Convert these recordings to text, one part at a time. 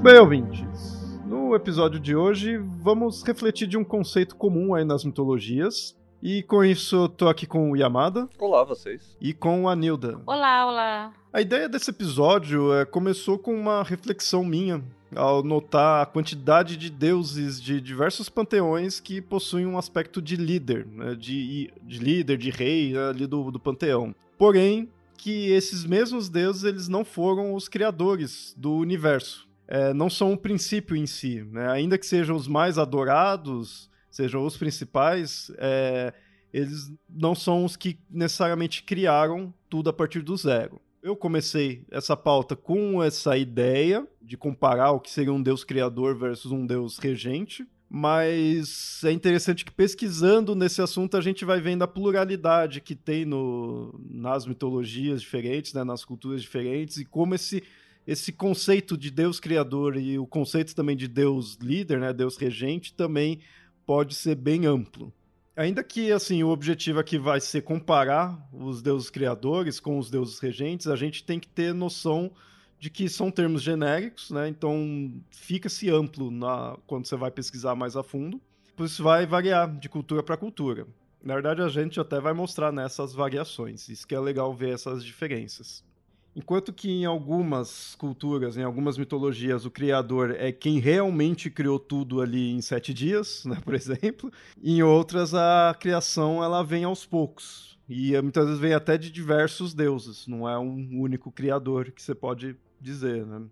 Muito bem, ouvintes. No episódio de hoje, vamos refletir de um conceito comum aí nas mitologias. E com isso, eu tô aqui com o Yamada. Olá, vocês. E com a Nilda. Olá, olá. A ideia desse episódio é, começou com uma reflexão minha ao notar a quantidade de deuses de diversos panteões que possuem um aspecto de líder, né, de, de líder, de rei né, ali do, do panteão. Porém, que esses mesmos deuses eles não foram os criadores do universo é, não são o princípio em si. Né? Ainda que sejam os mais adorados, sejam os principais, é, eles não são os que necessariamente criaram tudo a partir do zero. Eu comecei essa pauta com essa ideia de comparar o que seria um deus criador versus um deus regente, mas é interessante que pesquisando nesse assunto a gente vai vendo a pluralidade que tem no, nas mitologias diferentes, né, nas culturas diferentes, e como esse esse conceito de Deus criador e o conceito também de Deus líder, né, Deus regente, também pode ser bem amplo. Ainda que assim o objetivo aqui vai ser comparar os deuses criadores com os deuses regentes, a gente tem que ter noção de que são termos genéricos, né? Então fica-se amplo na, quando você vai pesquisar mais a fundo. Por isso vai variar de cultura para cultura. Na verdade, a gente até vai mostrar nessas variações. Isso que é legal ver essas diferenças. Enquanto que em algumas culturas, em algumas mitologias, o criador é quem realmente criou tudo ali em sete dias, né, por exemplo. Em outras, a criação ela vem aos poucos. E eh, muitas vezes vem até de diversos deuses, não é um único criador que você pode dizer, né?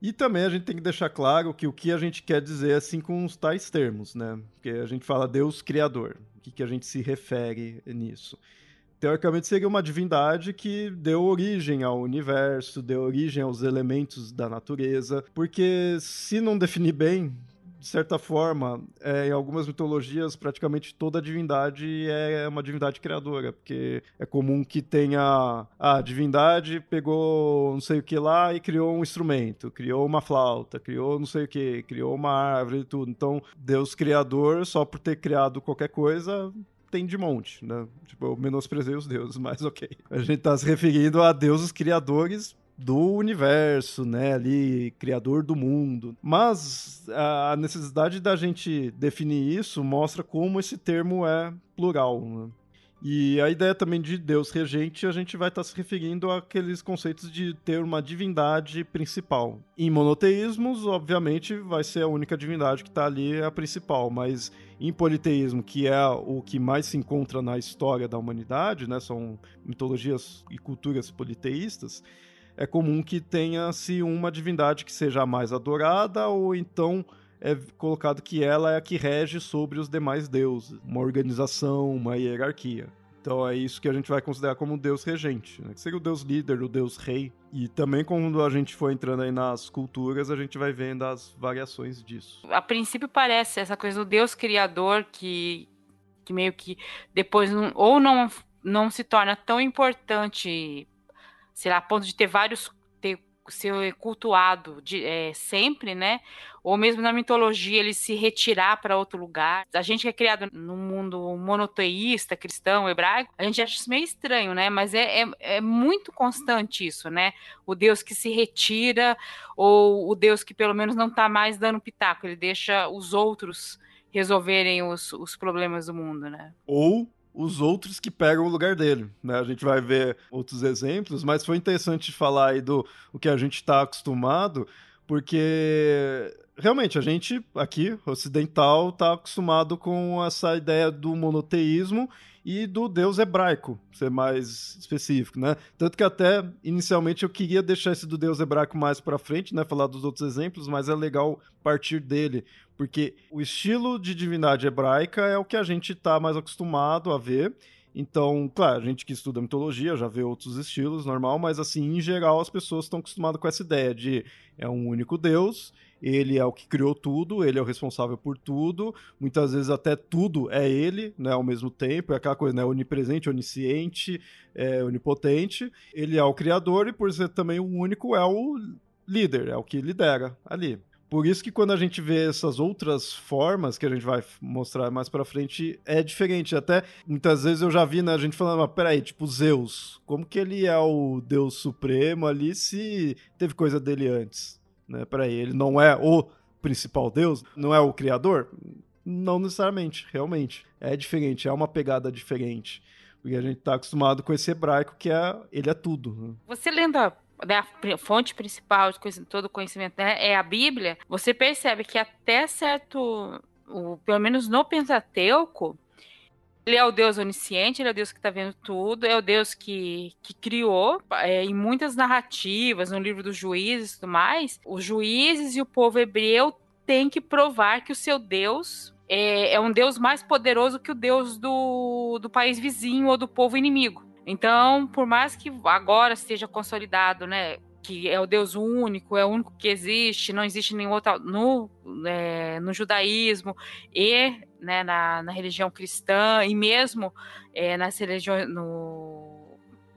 E também a gente tem que deixar claro que o que a gente quer dizer assim com os tais termos, né? Porque a gente fala Deus criador. O que, que a gente se refere nisso? Teoricamente seria uma divindade que deu origem ao universo, deu origem aos elementos da natureza, porque se não definir bem, de certa forma, é, em algumas mitologias, praticamente toda divindade é uma divindade criadora, porque é comum que tenha a divindade pegou não sei o que lá e criou um instrumento, criou uma flauta, criou não sei o que, criou uma árvore e tudo. Então, Deus criador, só por ter criado qualquer coisa, tem de monte, né? Tipo, eu menosprezei os deuses, mas ok. A gente tá se referindo a deuses criadores do universo, né, ali, criador do mundo. Mas a necessidade da gente definir isso mostra como esse termo é plural. Né? E a ideia também de Deus regente, a gente vai estar se referindo àqueles conceitos de ter uma divindade principal. Em monoteísmos, obviamente, vai ser a única divindade que está ali a principal, mas em politeísmo, que é o que mais se encontra na história da humanidade, né, são mitologias e culturas politeístas, é comum que tenha-se uma divindade que seja a mais adorada ou então é colocado que ela é a que rege sobre os demais deuses, uma organização, uma hierarquia. Então é isso que a gente vai considerar como deus regente, né? que seria o deus líder, o deus rei. E também quando a gente for entrando aí nas culturas, a gente vai vendo as variações disso. A princípio parece essa coisa do deus criador que, que meio que depois não, ou não, não se torna tão importante, sei lá, a ponto de ter vários ser cultuado de, é, sempre, né? Ou mesmo na mitologia ele se retirar para outro lugar. A gente que é criado num mundo monoteísta, cristão, hebraico, a gente acha isso meio estranho, né? Mas é, é, é muito constante isso, né? O Deus que se retira, ou o Deus que pelo menos não está mais dando pitaco, ele deixa os outros resolverem os, os problemas do mundo, né? Ou os outros que pegam o lugar dele. Né? A gente vai ver outros exemplos, mas foi interessante falar aí do o que a gente está acostumado, porque realmente, a gente aqui, ocidental, está acostumado com essa ideia do monoteísmo e do deus hebraico, ser mais específico, né? Tanto que até inicialmente eu queria deixar esse do deus hebraico mais para frente, né, falar dos outros exemplos, mas é legal partir dele, porque o estilo de divindade hebraica é o que a gente está mais acostumado a ver. Então, claro, a gente que estuda mitologia já vê outros estilos, normal, mas assim, em geral, as pessoas estão acostumadas com essa ideia de é um único Deus ele é o que criou tudo, ele é o responsável por tudo, muitas vezes até tudo é ele, né, ao mesmo tempo, é aquela coisa, né, onipresente, onisciente, é, onipotente, ele é o criador e por ser também o único é o líder, é o que lidera ali. Por isso que quando a gente vê essas outras formas que a gente vai mostrar mais para frente, é diferente. Até muitas vezes eu já vi né, a gente falando, mas peraí, tipo Zeus, como que ele é o deus supremo ali se teve coisa dele antes? né? Peraí, ele não é o principal deus? Não é o criador? Não necessariamente, realmente. É diferente, é uma pegada diferente. Porque a gente está acostumado com esse hebraico que é ele é tudo. Né? Você a, né, a fonte principal de todo conhecimento né, é a Bíblia, você percebe que até certo, o, pelo menos no Pentateuco, ele é o Deus onisciente, ele é o Deus que está vendo tudo, é o Deus que, que criou. É, em muitas narrativas, no livro dos juízes e tudo mais, os juízes e o povo hebreu têm que provar que o seu Deus é, é um Deus mais poderoso que o Deus do, do país vizinho ou do povo inimigo. Então, por mais que agora esteja consolidado, né, que é o Deus único, é o único que existe, não existe nenhum outro no, é, no judaísmo e né, na, na, religião cristã e mesmo é, nas religiões no,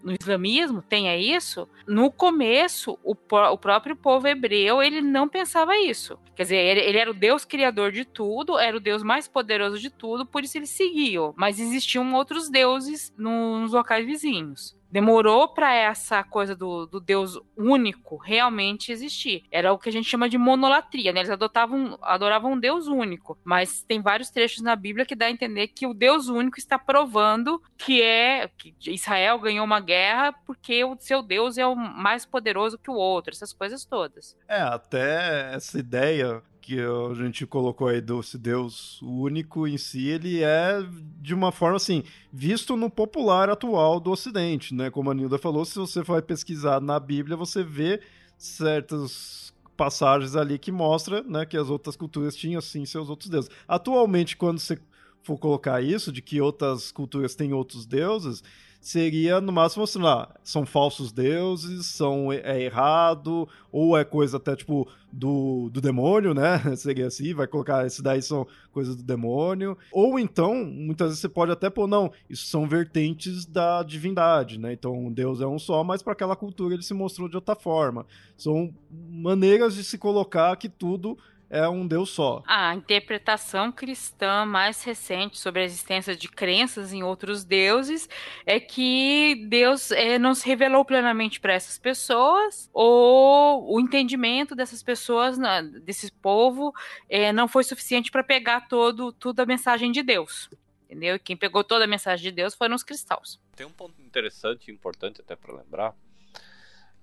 no islamismo tenha isso. No começo, o, o próprio povo hebreu ele não pensava isso. Quer dizer, ele, ele, era o Deus criador de tudo, era o Deus mais poderoso de tudo, por isso ele seguiu. Mas existiam outros deuses no, nos locais vizinhos demorou para essa coisa do, do, Deus único realmente existir. Era o que a gente chama de monolatria, né? Eles adotavam, adoravam um Deus único. Mas tem vários trechos na Bíblia que dá a entender que o Deus único está provando que é que Israel ganhou uma guerra porque o seu Deus é o mais poderoso que o outro, essas coisas todas. É, até essa ideia que a gente colocou aí do Deus único em si, ele é de uma forma assim, visto no popular atual do Ocidente, né? Como a Nilda falou, se você vai pesquisar na Bíblia, você vê certas passagens ali que mostra, né, que as outras culturas tinham sim seus outros deuses. Atualmente, quando você for colocar isso de que outras culturas têm outros deuses, seria no máximo assim lá, são falsos deuses, são é errado, ou é coisa até tipo do, do demônio, né? seria assim, vai colocar esses daí são coisas do demônio. Ou então, muitas vezes você pode até pôr, não, isso são vertentes da divindade, né? Então Deus é um só, mas para aquela cultura ele se mostrou de outra forma. São maneiras de se colocar que tudo é um Deus só. A interpretação cristã mais recente sobre a existência de crenças em outros deuses é que Deus é, não se revelou plenamente para essas pessoas, ou o entendimento dessas pessoas, desse povo, é, não foi suficiente para pegar todo, toda a mensagem de Deus. Entendeu? Quem pegou toda a mensagem de Deus foram os cristãos. Tem um ponto interessante e importante até para lembrar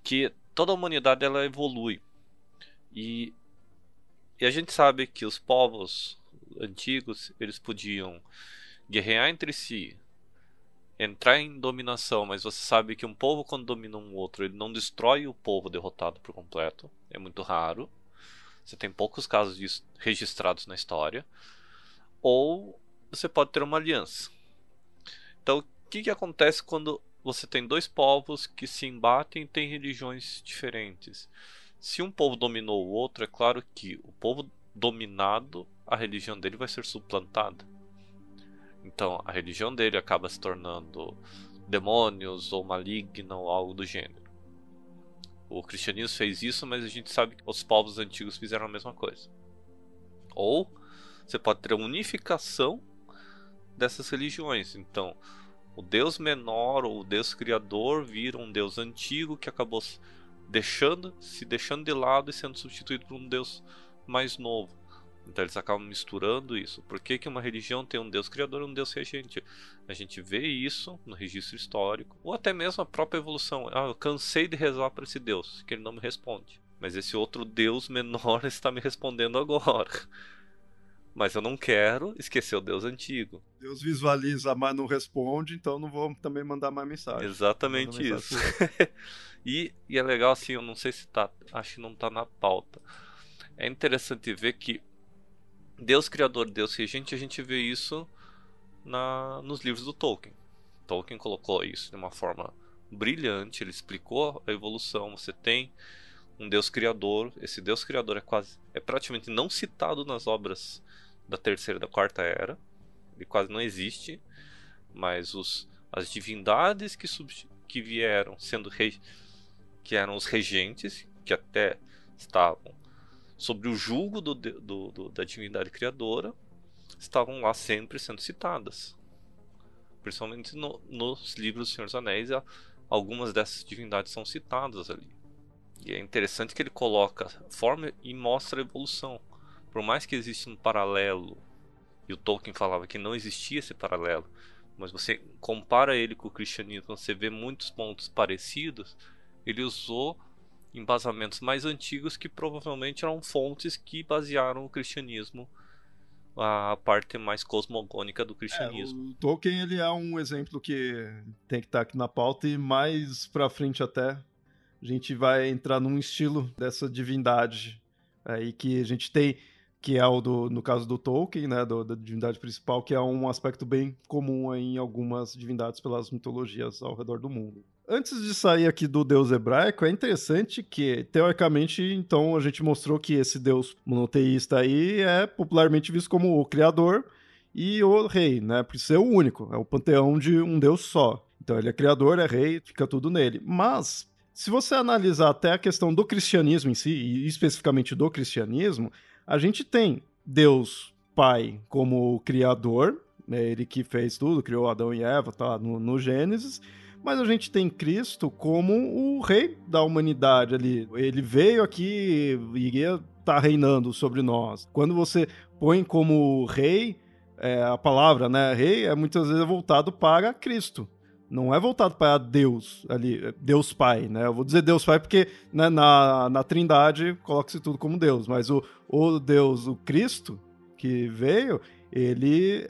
que toda a humanidade ela evolui. E e a gente sabe que os povos antigos, eles podiam guerrear entre si, entrar em dominação, mas você sabe que um povo quando domina um outro, ele não destrói o povo derrotado por completo. É muito raro. Você tem poucos casos disso registrados na história. Ou você pode ter uma aliança. Então, o que, que acontece quando você tem dois povos que se embatem e têm religiões diferentes? Se um povo dominou o outro, é claro que o povo dominado, a religião dele vai ser suplantada. Então, a religião dele acaba se tornando demônios ou maligna ou algo do gênero. O cristianismo fez isso, mas a gente sabe que os povos antigos fizeram a mesma coisa. Ou você pode ter a unificação dessas religiões. Então, o Deus menor ou o Deus criador vira um Deus antigo que acabou deixando, se deixando de lado e sendo substituído por um Deus mais novo. Então eles acabam misturando isso. Por que, que uma religião tem um Deus criador e um Deus regente? A gente vê isso no registro histórico, ou até mesmo a própria evolução. Ah, eu cansei de rezar para esse Deus, que ele não me responde. mas esse outro Deus menor está me respondendo agora. Mas eu não quero esquecer o Deus antigo. Deus visualiza, mas não responde, então não vou também mandar mais mensagem. Exatamente isso. e, e, é legal assim, eu não sei se tá. Acho que não tá na pauta. É interessante ver que Deus Criador, Deus Regente, a gente vê isso na, nos livros do Tolkien. Tolkien colocou isso de uma forma brilhante, ele explicou a evolução. Você tem um Deus Criador, esse Deus Criador é quase. é praticamente não citado nas obras da terceira e da quarta era. Ele quase não existe, mas os, as divindades que, que vieram sendo que eram os regentes, que até estavam sobre o julgo do, do, do, da divindade criadora, estavam lá sempre sendo citadas. Principalmente no, nos livros do Senhor dos Anéis, algumas dessas divindades são citadas ali. E é interessante que ele coloca forma e mostra a evolução por mais que exista um paralelo, e o Tolkien falava que não existia esse paralelo, mas você compara ele com o cristianismo, você vê muitos pontos parecidos, ele usou embasamentos mais antigos que provavelmente eram fontes que basearam o cristianismo a parte mais cosmogônica do cristianismo. É, o Tolkien ele é um exemplo que tem que estar aqui na pauta e mais para frente até a gente vai entrar num estilo dessa divindade aí que a gente tem que é o do, no caso do Tolkien, né, do, da divindade principal, que é um aspecto bem comum em algumas divindades pelas mitologias ao redor do mundo. Antes de sair aqui do deus hebraico, é interessante que, teoricamente, então a gente mostrou que esse deus monoteísta aí é popularmente visto como o criador e o rei, né? Por ser o único, é o panteão de um deus só. Então ele é criador, é rei, fica tudo nele. Mas, se você analisar até a questão do cristianismo em si, e especificamente do cristianismo, a gente tem Deus Pai como criador, né, ele que fez tudo, criou Adão e Eva, tá no, no Gênesis, mas a gente tem Cristo como o rei da humanidade ali. Ele veio aqui e iria tá reinando sobre nós. Quando você põe como rei, é, a palavra, né, rei, é muitas vezes voltado para Cristo não é voltado para Deus ali, Deus Pai, né? Eu vou dizer Deus Pai porque né, na, na Trindade coloca-se tudo como Deus, mas o, o Deus, o Cristo que veio, ele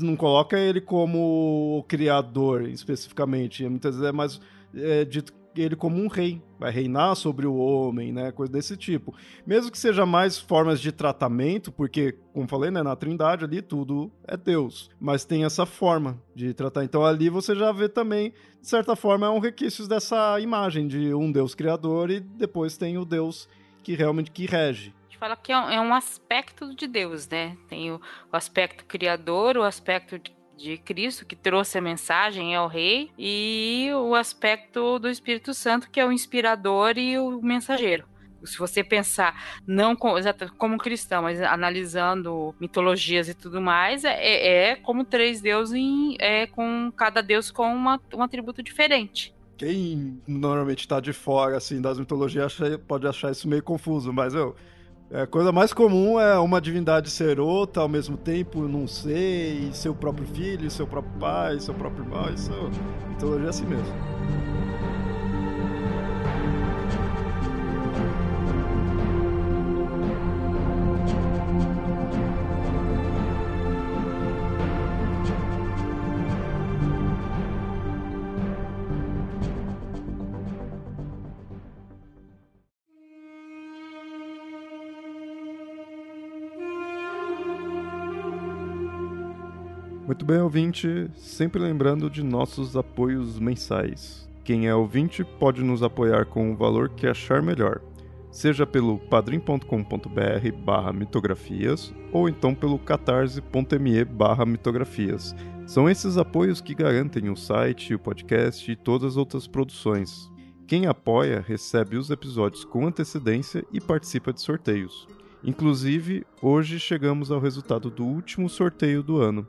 não coloca ele como o criador especificamente, muitas vezes é mais é, dito ele como um rei, vai reinar sobre o homem, né, coisa desse tipo. Mesmo que seja mais formas de tratamento, porque, como falei, né, na Trindade ali tudo é Deus, mas tem essa forma de tratar. Então ali você já vê também, de certa forma, é um requisitos dessa imagem de um Deus criador e depois tem o Deus que realmente que rege fala que é um, é um, aspecto de Deus, né? Tem o aspecto criador, o aspecto de Cristo que trouxe a mensagem é o rei e o aspecto do Espírito Santo que é o inspirador e o mensageiro. Se você pensar não como, cristão, mas analisando mitologias e tudo mais, é, é como três deuses é com cada deus com uma, um atributo diferente. Quem normalmente está de fora assim das mitologias pode achar isso meio confuso, mas eu é, a coisa mais comum é uma divindade ser outra ao mesmo tempo, não sei, seu próprio filho, seu próprio pai, seu próprio irmão, isso mitologia é assim mesmo. Muito bem, ouvinte, sempre lembrando de nossos apoios mensais. Quem é ouvinte pode nos apoiar com o valor que achar melhor, seja pelo padrim.com.br barra mitografias ou então pelo catarse.me barra mitografias. São esses apoios que garantem o site, o podcast e todas as outras produções. Quem apoia recebe os episódios com antecedência e participa de sorteios. Inclusive, hoje chegamos ao resultado do último sorteio do ano.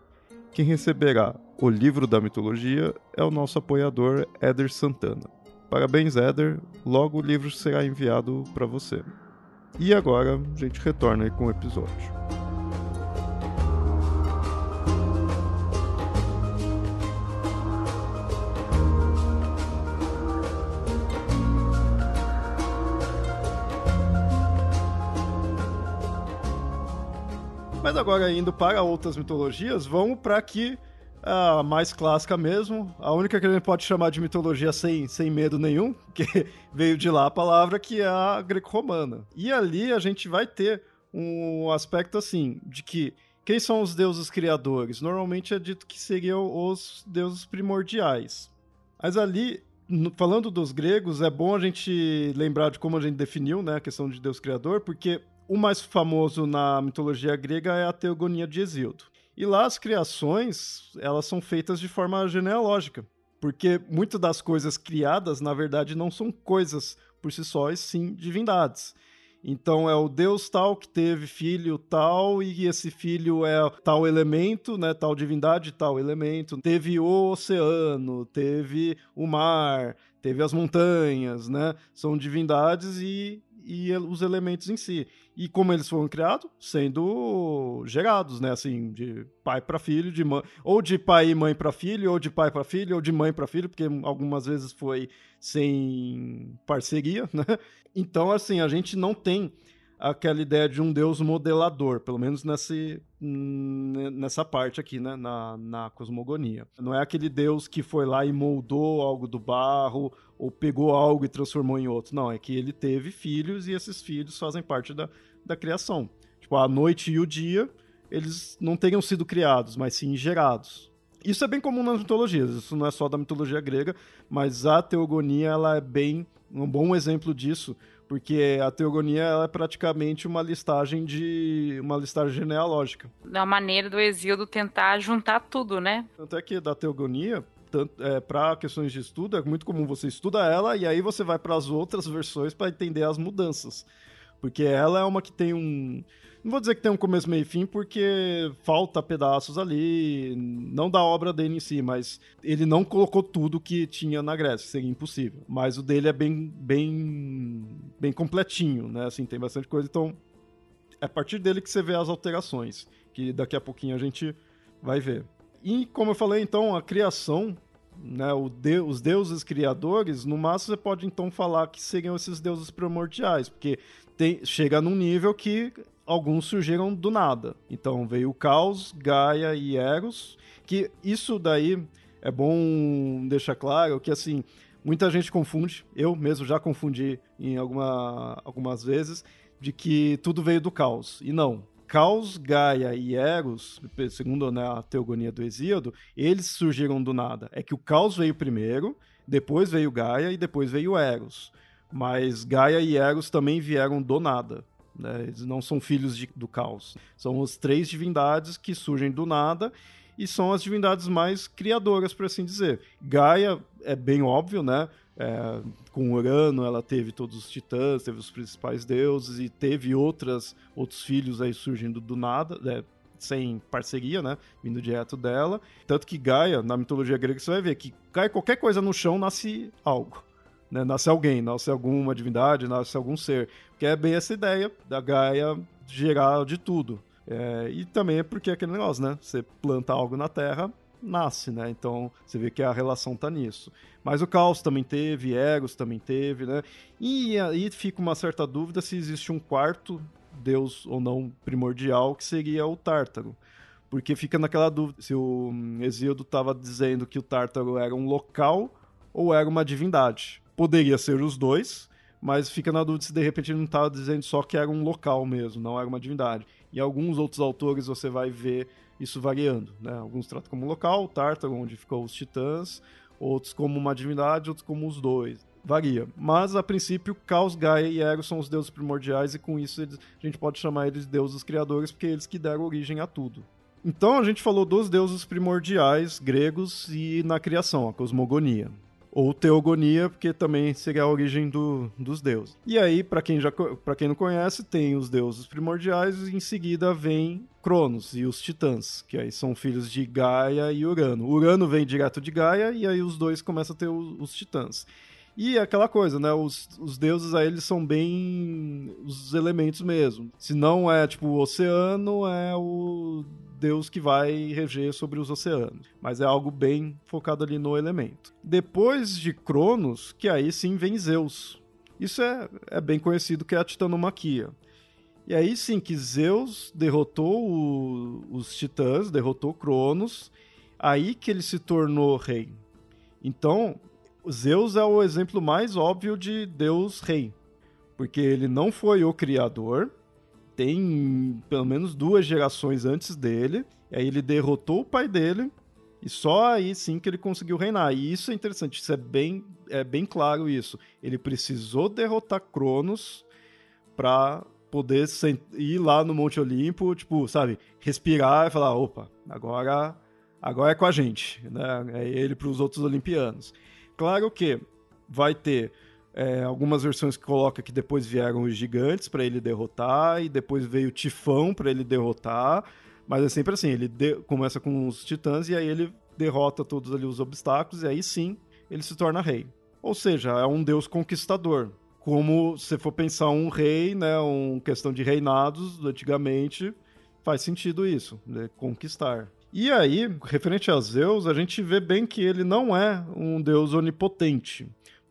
Quem receberá o livro da mitologia é o nosso apoiador Éder Santana. Parabéns, Éder. Logo o livro será enviado para você. E agora a gente retorna com o episódio. Mas agora, indo para outras mitologias, vamos para que a mais clássica mesmo, a única que a gente pode chamar de mitologia sem, sem medo nenhum, que veio de lá a palavra, que é a greco-romana. E ali a gente vai ter um aspecto assim, de que quem são os deuses criadores? Normalmente é dito que seriam os deuses primordiais. Mas ali, falando dos gregos, é bom a gente lembrar de como a gente definiu né, a questão de deus criador, porque o mais famoso na mitologia grega é a Teogonia de Hesíodo. E lá as criações, elas são feitas de forma genealógica, porque muitas das coisas criadas, na verdade, não são coisas por si só, e sim divindades. Então é o Deus tal que teve filho tal e esse filho é tal elemento, né, tal divindade, tal elemento. Teve o oceano, teve o mar, teve as montanhas, né? São divindades e e os elementos em si. E como eles foram criados? Sendo gerados, né? Assim, de pai para filho, de mãe, ou de pai e mãe para filho, ou de pai para filho, ou de mãe para filho, porque algumas vezes foi sem parceria, né? Então, assim, a gente não tem aquela ideia de um deus modelador, pelo menos nesse, nessa parte aqui, né, na, na cosmogonia. Não é aquele deus que foi lá e moldou algo do barro ou pegou algo e transformou em outro. Não, é que ele teve filhos e esses filhos fazem parte da, da criação. Tipo, a noite e o dia, eles não teriam sido criados, mas sim gerados. Isso é bem comum nas mitologias, isso não é só da mitologia grega, mas a teogonia ela é bem um bom exemplo disso, porque a teogonia é praticamente uma listagem de uma listagem genealógica. Da maneira do Exíodo tentar juntar tudo, né? Tanto é que da teogonia, é, para questões de estudo, é muito comum você estuda ela e aí você vai para as outras versões para entender as mudanças. Porque ela é uma que tem um. Não vou dizer que tem um começo, meio e fim, porque falta pedaços ali, não da obra dele em si, mas ele não colocou tudo que tinha na Grécia, seria impossível. Mas o dele é bem, bem, bem completinho, né? Assim, tem bastante coisa, então é a partir dele que você vê as alterações, que daqui a pouquinho a gente vai ver. E como eu falei, então, a criação né, de, os deuses criadores, no máximo você pode então falar que seriam esses deuses primordiais, porque tem, chega num nível que alguns surgiram do nada. Então veio o Caos, Gaia e Eros, que isso daí é bom deixar claro que assim, muita gente confunde, eu mesmo já confundi em alguma, algumas vezes, de que tudo veio do caos. E não. Caos, Gaia e Eros, segundo né, a teogonia do Exíodo, eles surgiram do nada. É que o caos veio primeiro, depois veio Gaia e depois veio Eros. Mas Gaia e Eros também vieram do nada. Né? Eles não são filhos de, do caos. São as três divindades que surgem do nada e são as divindades mais criadoras, por assim dizer. Gaia é bem óbvio, né? É, com Urano, ela teve todos os titãs, teve os principais deuses e teve outras outros filhos aí surgindo do nada, né? sem parceria, né? Vindo direto dela. Tanto que Gaia, na mitologia grega, você vai ver que cai qualquer coisa no chão, nasce algo. Né? Nasce alguém, nasce alguma divindade, nasce algum ser. Que é bem essa ideia da Gaia gerar de tudo. É, e também é porque é aquele negócio, né? Você planta algo na terra, nasce, né? Então você vê que a relação tá nisso. Mas o Caos também teve, Eros também teve, né? E aí fica uma certa dúvida se existe um quarto deus ou não primordial que seria o Tártaro. Porque fica naquela dúvida se o Exíodo estava dizendo que o Tártaro era um local ou era uma divindade. Poderia ser os dois, mas fica na dúvida se de repente ele não estava dizendo só que era um local mesmo, não era uma divindade. E alguns outros autores você vai ver isso variando, né? Alguns tratam como local, Tártaro, onde ficou os titãs, outros como uma divindade, outros como os dois. Varia. Mas, a princípio, Caos, Gaia e Eros são os deuses primordiais e com isso eles, a gente pode chamar eles de deuses criadores porque eles que deram origem a tudo. Então a gente falou dos deuses primordiais gregos e na criação, a cosmogonia ou teogonia, porque também seria a origem do, dos deuses. E aí, para quem já para quem não conhece, tem os deuses primordiais e em seguida vem Cronos e os titãs, que aí são filhos de Gaia e Urano. Urano vem direto de Gaia e aí os dois começam a ter os, os titãs. E aquela coisa, né? Os, os deuses aí, eles são bem os elementos mesmo. Se não é tipo o oceano, é o deus que vai reger sobre os oceanos. Mas é algo bem focado ali no elemento. Depois de Cronos, que aí sim vem Zeus. Isso é, é bem conhecido que é a titanomaquia. E aí sim que Zeus derrotou o, os titãs, derrotou Cronos, aí que ele se tornou rei. Então, Zeus é o exemplo mais óbvio de Deus rei, porque ele não foi o criador, tem pelo menos duas gerações antes dele, e aí ele derrotou o pai dele, e só aí sim que ele conseguiu reinar. E isso é interessante, isso é bem, é bem claro isso. Ele precisou derrotar Cronos para poder ir lá no Monte Olimpo, tipo, sabe, respirar e falar, opa, agora agora é com a gente, né? É ele para os outros olimpianos. Claro que vai ter é, algumas versões que coloca que depois vieram os gigantes para ele derrotar e depois veio o Tifão para ele derrotar, mas é sempre assim, ele começa com os titãs e aí ele derrota todos ali os obstáculos e aí sim ele se torna rei. Ou seja, é um deus conquistador. Como se for pensar um rei, né, uma questão de reinados, antigamente faz sentido isso, né, conquistar. E aí, referente a Zeus, a gente vê bem que ele não é um deus onipotente.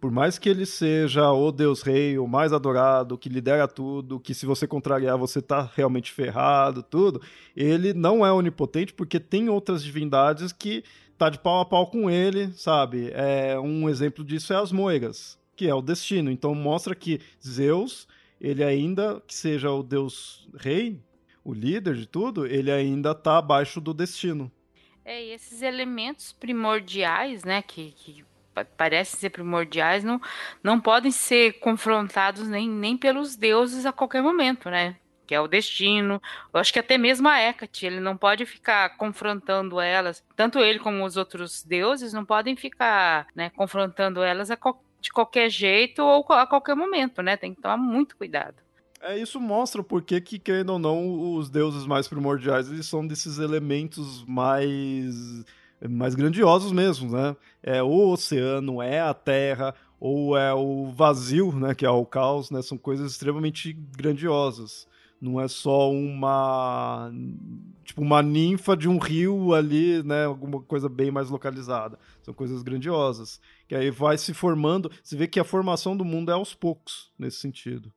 Por mais que ele seja o deus rei, o mais adorado, que lidera tudo, que se você contrariar você tá realmente ferrado, tudo, ele não é onipotente porque tem outras divindades que tá de pau a pau com ele, sabe? É, um exemplo disso é as moiras, que é o destino. Então mostra que Zeus, ele ainda que seja o deus rei, o líder de tudo, ele ainda está abaixo do destino. É, e esses elementos primordiais, né, que, que parecem ser primordiais, não, não podem ser confrontados nem, nem pelos deuses a qualquer momento, né? Que é o destino. Eu acho que até mesmo a Hecate, ele não pode ficar confrontando elas. Tanto ele como os outros deuses não podem ficar né, confrontando elas a, de qualquer jeito ou a qualquer momento, né? Tem que tomar muito cuidado. É, isso mostra porque que, querendo ou não, os deuses mais primordiais, eles são desses elementos mais mais grandiosos mesmo, né? É o oceano, é a terra, ou é o vazio, né, que é o caos, né? São coisas extremamente grandiosas. Não é só uma tipo uma ninfa de um rio ali, né, alguma coisa bem mais localizada. São coisas grandiosas. Que aí vai se formando, você vê que a formação do mundo é aos poucos nesse sentido.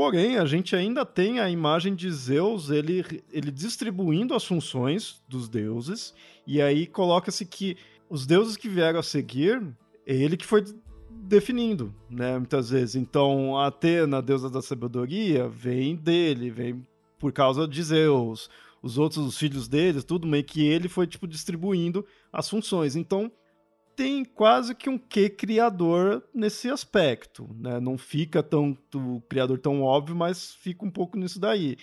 Porém, a gente ainda tem a imagem de Zeus, ele, ele distribuindo as funções dos deuses, e aí coloca-se que os deuses que vieram a seguir, é ele que foi definindo, né, muitas vezes. Então, a Atena, deusa da sabedoria, vem dele, vem por causa de Zeus. Os outros, os filhos deles, tudo meio que ele foi, tipo, distribuindo as funções. Então, tem quase que um que criador nesse aspecto, né? Não fica tão o criador tão óbvio, mas fica um pouco nisso daí.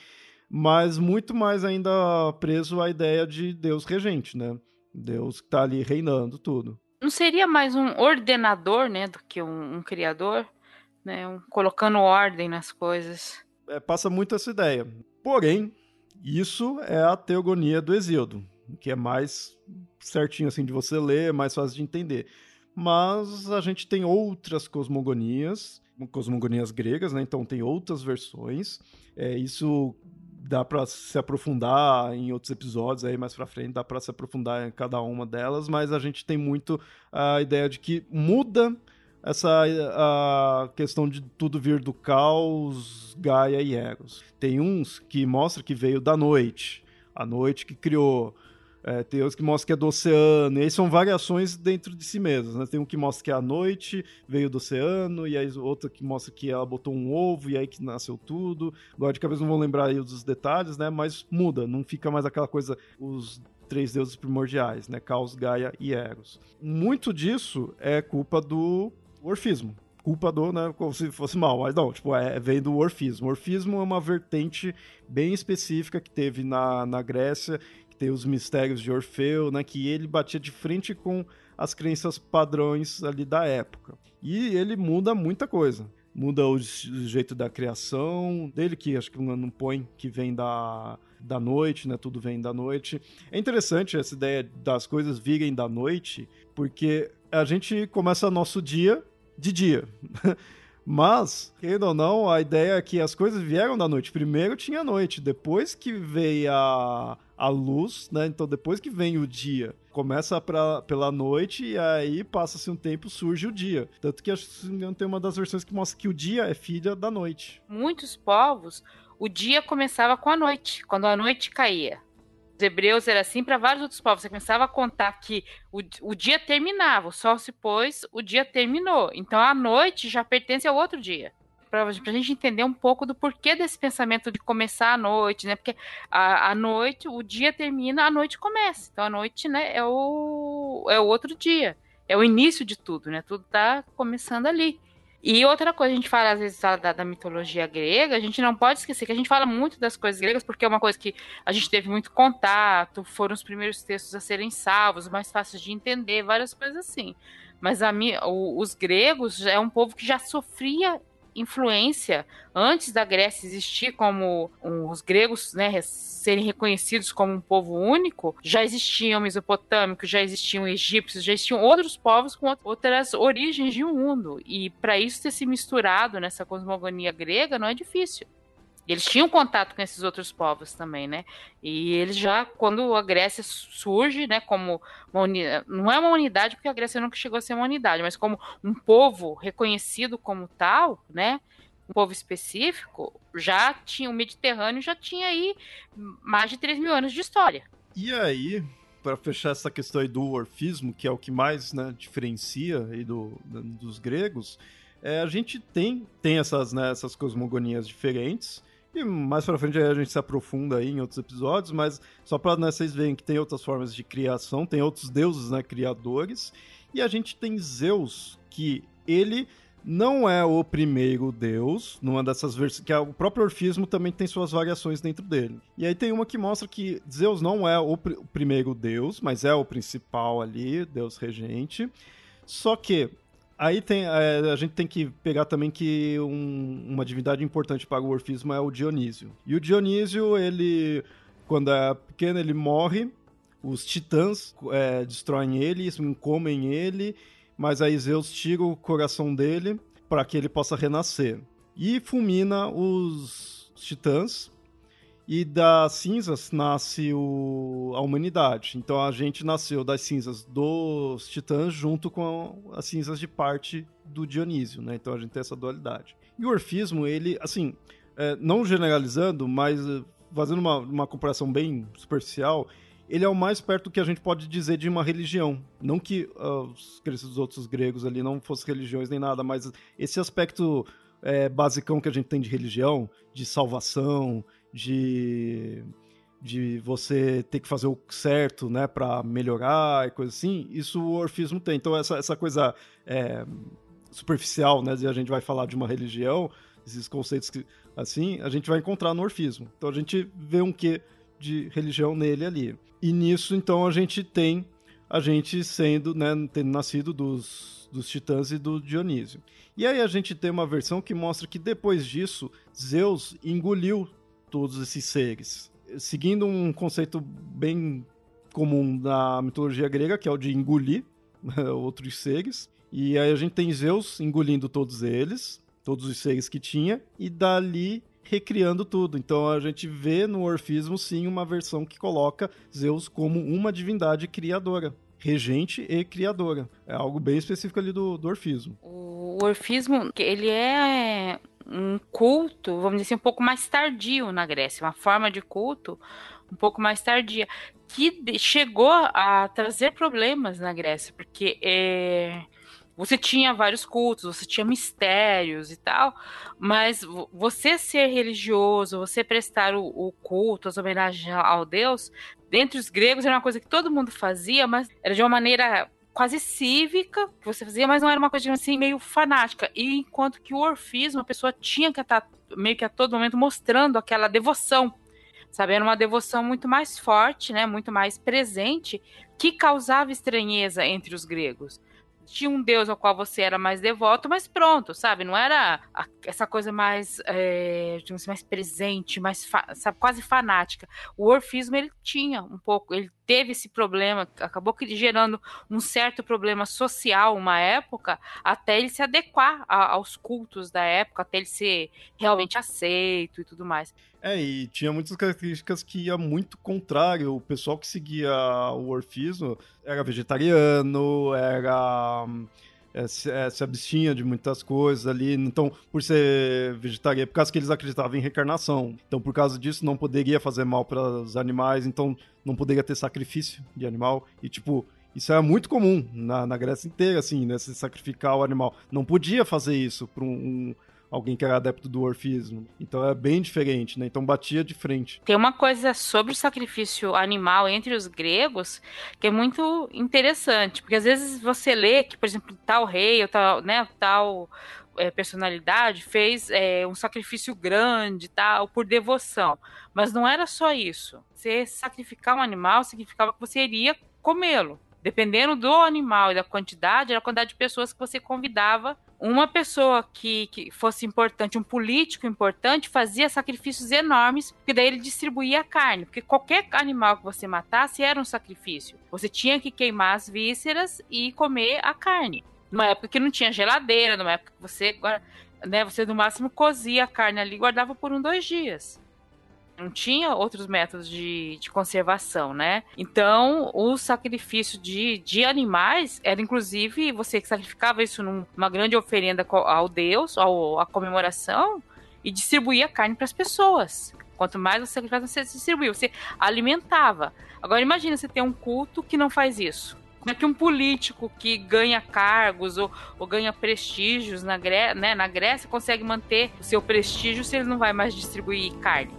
Mas muito mais ainda preso à ideia de Deus regente, né? Deus que está ali reinando tudo. Não seria mais um ordenador, né, do que um, um criador, né? Um, colocando ordem nas coisas. É, passa muito essa ideia. Porém, isso é a teogonia do Exíodo, que é mais certinho assim de você ler, é mais fácil de entender. Mas a gente tem outras cosmogonias, cosmogonias gregas, né? Então tem outras versões. É, isso dá para se aprofundar em outros episódios aí mais para frente, dá para se aprofundar em cada uma delas, mas a gente tem muito a ideia de que muda essa a questão de tudo vir do caos, Gaia e Eros. Tem uns que mostra que veio da noite, a noite que criou é, tem outros que mostram que é do oceano, e aí são variações dentro de si mesmas, né? Tem um que mostra que é a noite, veio do oceano, e aí outro que mostra que ela botou um ovo, e aí que nasceu tudo. Agora de cabeça não vou lembrar aí dos detalhes, né? Mas muda, não fica mais aquela coisa, os três deuses primordiais, né? Caos, Gaia e Eros. Muito disso é culpa do orfismo culpa do, né, como se fosse mal, mas não, tipo, é, vem do orfismo. O orfismo é uma vertente bem específica que teve na, na Grécia tem os mistérios de Orfeu, né, que ele batia de frente com as crenças padrões ali da época. E ele muda muita coisa. Muda o jeito da criação dele, que acho que não põe, que vem da, da noite, né? Tudo vem da noite. É interessante essa ideia das coisas virem da noite, porque a gente começa nosso dia de dia. Mas, querendo ou não, a ideia é que as coisas vieram da noite. Primeiro tinha a noite, depois que veio a, a luz, né? Então depois que vem o dia, começa pra, pela noite e aí passa-se um tempo, surge o dia. Tanto que acho que tem uma das versões que mostra que o dia é filha da noite. Muitos povos o dia começava com a noite, quando a noite caía. Os hebreus era assim para vários outros povos. Você começava a contar que o, o dia terminava, o sol se pôs, o dia terminou. Então a noite já pertence ao outro dia para a gente entender um pouco do porquê desse pensamento de começar a noite, né? Porque a, a noite, o dia termina, a noite começa. Então a noite, né, é o, é o outro dia, é o início de tudo, né? Tudo está começando ali. E outra coisa, a gente fala às vezes da, da, mitologia grega, a gente não pode esquecer que a gente fala muito das coisas gregas, porque é uma coisa que a gente teve muito contato, foram os primeiros textos a serem salvos, mais fáceis de entender, várias coisas assim. Mas a, os gregos é um povo que já sofria influência antes da Grécia existir como um, os gregos, né, serem reconhecidos como um povo único, já existiam mesopotâmicos, já existiam egípcios, já existiam outros povos com outras origens de mundo. E para isso ter se misturado nessa cosmogonia grega não é difícil. Eles tinham contato com esses outros povos também, né? E eles já, quando a Grécia surge, né, como uma unidade, não é uma unidade, porque a Grécia nunca chegou a ser uma unidade, mas como um povo reconhecido como tal, né? Um povo específico, já tinha o Mediterrâneo, já tinha aí mais de 3 mil anos de história. E aí, para fechar essa questão aí do orfismo, que é o que mais né, diferencia aí do, dos gregos, é, a gente tem, tem essas, né, essas cosmogonias diferentes, e mais pra frente a gente se aprofunda aí em outros episódios, mas só pra né, vocês verem que tem outras formas de criação, tem outros deuses, né, criadores. E a gente tem Zeus, que ele não é o primeiro deus, numa dessas versões, que é, o próprio orfismo também tem suas variações dentro dele. E aí tem uma que mostra que Zeus não é o, pr o primeiro deus, mas é o principal ali, deus regente. Só que Aí tem, é, a gente tem que pegar também que um, uma divindade importante para o orfismo é o Dionísio. E o Dionísio, ele, quando é pequeno, ele morre, os titãs é, destroem ele, comem ele, mas aí Zeus tira o coração dele para que ele possa renascer. E fulmina os titãs, e das cinzas nasce o, a humanidade. Então a gente nasceu das cinzas dos titãs junto com as cinzas de parte do Dionísio, né? Então a gente tem essa dualidade. E o orfismo, ele, assim, é, não generalizando, mas é, fazendo uma, uma comparação bem superficial, ele é o mais perto que a gente pode dizer de uma religião. Não que uh, os outros gregos ali não fossem religiões nem nada, mas esse aspecto é, basicão que a gente tem de religião, de salvação, de de você ter que fazer o certo, né, para melhorar e coisa assim, isso o orfismo tem. Então essa, essa coisa é, superficial, né, de a gente vai falar de uma religião, esses conceitos que, assim, a gente vai encontrar no orfismo. Então a gente vê um quê de religião nele ali. E nisso, então, a gente tem a gente sendo, né, tendo nascido dos, dos titãs e do Dionísio. E aí a gente tem uma versão que mostra que depois disso, Zeus engoliu todos esses seres. Seguindo um conceito bem comum da mitologia grega, que é o de engolir outros seres. E aí a gente tem Zeus engolindo todos eles, todos os seres que tinha, e dali recriando tudo. Então a gente vê no orfismo sim uma versão que coloca Zeus como uma divindade criadora. Regente e criadora. É algo bem específico ali do, do orfismo. O orfismo, ele é um culto, vamos dizer assim, um pouco mais tardio na Grécia, uma forma de culto um pouco mais tardia, que chegou a trazer problemas na Grécia, porque é, você tinha vários cultos, você tinha mistérios e tal, mas você ser religioso, você prestar o, o culto, as homenagens ao Deus, dentre os gregos era uma coisa que todo mundo fazia, mas era de uma maneira quase cívica que você fazia, mas não era uma coisa assim meio fanática. E enquanto que o orfismo, a pessoa tinha que estar meio que a todo momento mostrando aquela devoção, sabe? Era uma devoção muito mais forte, né? Muito mais presente, que causava estranheza entre os gregos tinha um deus ao qual você era mais devoto, mas pronto, sabe? Não era essa coisa mais, é, assim, mais presente, mais sabe, quase fanática. O orfismo ele tinha um pouco, ele teve esse problema, acabou gerando um certo problema social uma época, até ele se adequar a, aos cultos da época, até ele ser realmente aceito e tudo mais. É, e tinha muitas características que ia muito contrário. O pessoal que seguia o orfismo era vegetariano, era é, se, é, se, abstinha de muitas coisas ali. Então, por ser vegetariano, por causa que eles acreditavam em reencarnação. Então, por causa disso, não poderia fazer mal para os animais. Então, não poderia ter sacrifício de animal. E, tipo, isso era muito comum na, na Grécia inteira, assim, né? Se sacrificar o animal. Não podia fazer isso para um, um alguém que era adepto do orfismo. Então é bem diferente, né? Então batia de frente. Tem uma coisa sobre o sacrifício animal entre os gregos que é muito interessante, porque às vezes você lê que, por exemplo, tal rei ou tal, né, tal é, personalidade fez é, um sacrifício grande, tal, por devoção. Mas não era só isso. Você sacrificar um animal significava que você iria comê-lo. Dependendo do animal e da quantidade, era a quantidade de pessoas que você convidava uma pessoa que, que fosse importante, um político importante, fazia sacrifícios enormes, porque daí ele distribuía a carne. Porque qualquer animal que você matasse era um sacrifício. Você tinha que queimar as vísceras e comer a carne. Numa época que não tinha geladeira, numa época que você, né, você no máximo cozia a carne ali e guardava por um, dois dias não tinha outros métodos de, de conservação, né? Então, o sacrifício de, de animais era, inclusive, você sacrificava isso numa grande oferenda ao Deus, ao, à comemoração, e distribuía a carne para as pessoas. Quanto mais você sacrificava, você distribuía, você alimentava. Agora, imagina você ter um culto que não faz isso. Como é que um político que ganha cargos ou, ou ganha prestígios na, né, na Grécia consegue manter o seu prestígio se ele não vai mais distribuir carne?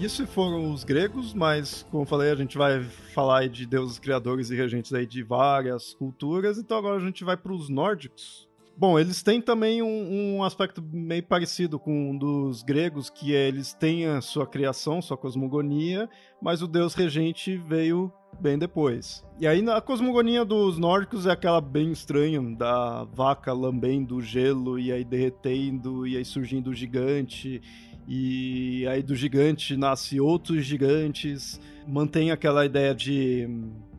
Isso foram os gregos, mas como eu falei, a gente vai falar de deuses criadores e regentes aí de várias culturas, então agora a gente vai para os nórdicos. Bom, eles têm também um, um, aspecto meio parecido com um dos gregos, que é eles têm a sua criação, sua cosmogonia, mas o deus regente veio bem depois. E aí a cosmogonia dos nórdicos é aquela bem estranha, da vaca lambendo o gelo e aí derretendo e aí surgindo o gigante e aí do gigante nasce outros gigantes, mantém aquela ideia de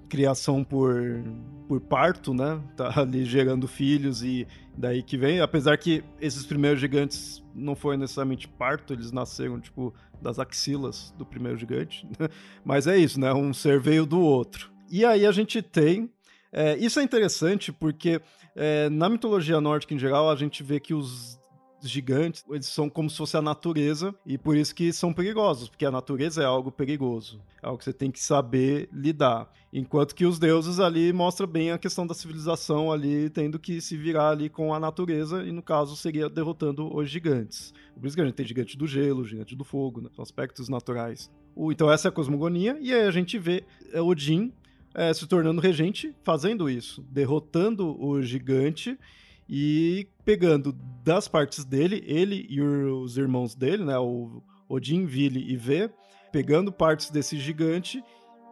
criação por, por parto, né? Tá ali gerando filhos e daí que vem, apesar que esses primeiros gigantes não foi necessariamente parto, eles nasceram tipo das axilas do primeiro gigante, né? mas é isso, né? Um ser veio do outro. E aí a gente tem é, isso é interessante porque é, na mitologia nórdica em geral a gente vê que os gigantes, eles são como se fosse a natureza e por isso que são perigosos, porque a natureza é algo perigoso, é algo que você tem que saber lidar. Enquanto que os deuses ali mostra bem a questão da civilização ali tendo que se virar ali com a natureza e no caso seria derrotando os gigantes. Por isso que a gente tem gigante do gelo, gigante do fogo, né? aspectos naturais. Então essa é a cosmogonia e aí a gente vê é, Odin é, se tornando regente fazendo isso, derrotando o gigante e pegando das partes dele, ele e os irmãos dele, né, o Odin, Vili e V, pegando partes desse gigante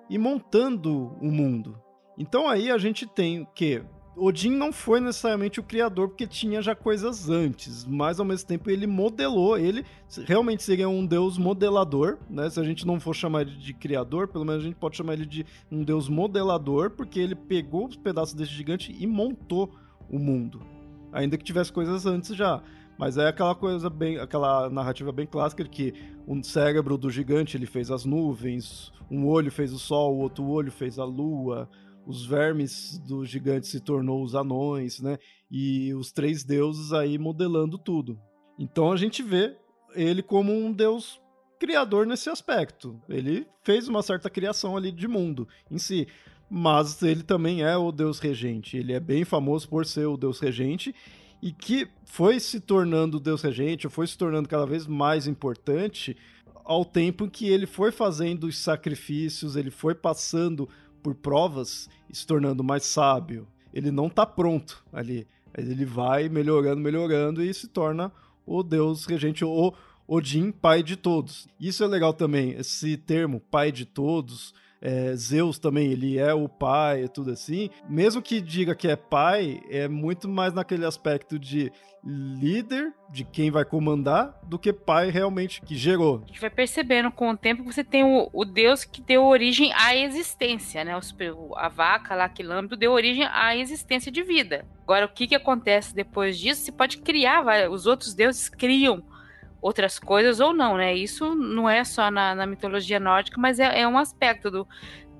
e montando o mundo. Então aí a gente tem que Odin não foi necessariamente o criador porque tinha já coisas antes, mas ao mesmo tempo ele modelou, ele realmente seria um deus modelador, né? Se a gente não for chamar ele de criador, pelo menos a gente pode chamar ele de um deus modelador, porque ele pegou os pedaços desse gigante e montou o mundo ainda que tivesse coisas antes já. Mas é aquela coisa bem, aquela narrativa bem clássica de que um cérebro do gigante ele fez as nuvens, um olho fez o sol, o outro olho fez a lua, os vermes do gigante se tornou os anões, né? E os três deuses aí modelando tudo. Então a gente vê ele como um deus criador nesse aspecto. Ele fez uma certa criação ali de mundo em si mas ele também é o deus regente. Ele é bem famoso por ser o deus regente e que foi se tornando deus regente, foi se tornando cada vez mais importante ao tempo que ele foi fazendo os sacrifícios, ele foi passando por provas e se tornando mais sábio. Ele não está pronto ali. Ele vai melhorando, melhorando e se torna o deus regente, o Odin, pai de todos. Isso é legal também, esse termo, pai de todos, é, Zeus também, ele é o pai e tudo assim. Mesmo que diga que é pai, é muito mais naquele aspecto de líder, de quem vai comandar, do que pai realmente que gerou. A gente vai percebendo com o tempo que você tem o, o Deus que deu origem à existência, né? a vaca lá, quilômetro, deu origem à existência de vida. Agora, o que, que acontece depois disso? Você pode criar, vai, os outros deuses criam outras coisas ou não, né? Isso não é só na, na mitologia nórdica, mas é, é, um aspecto do,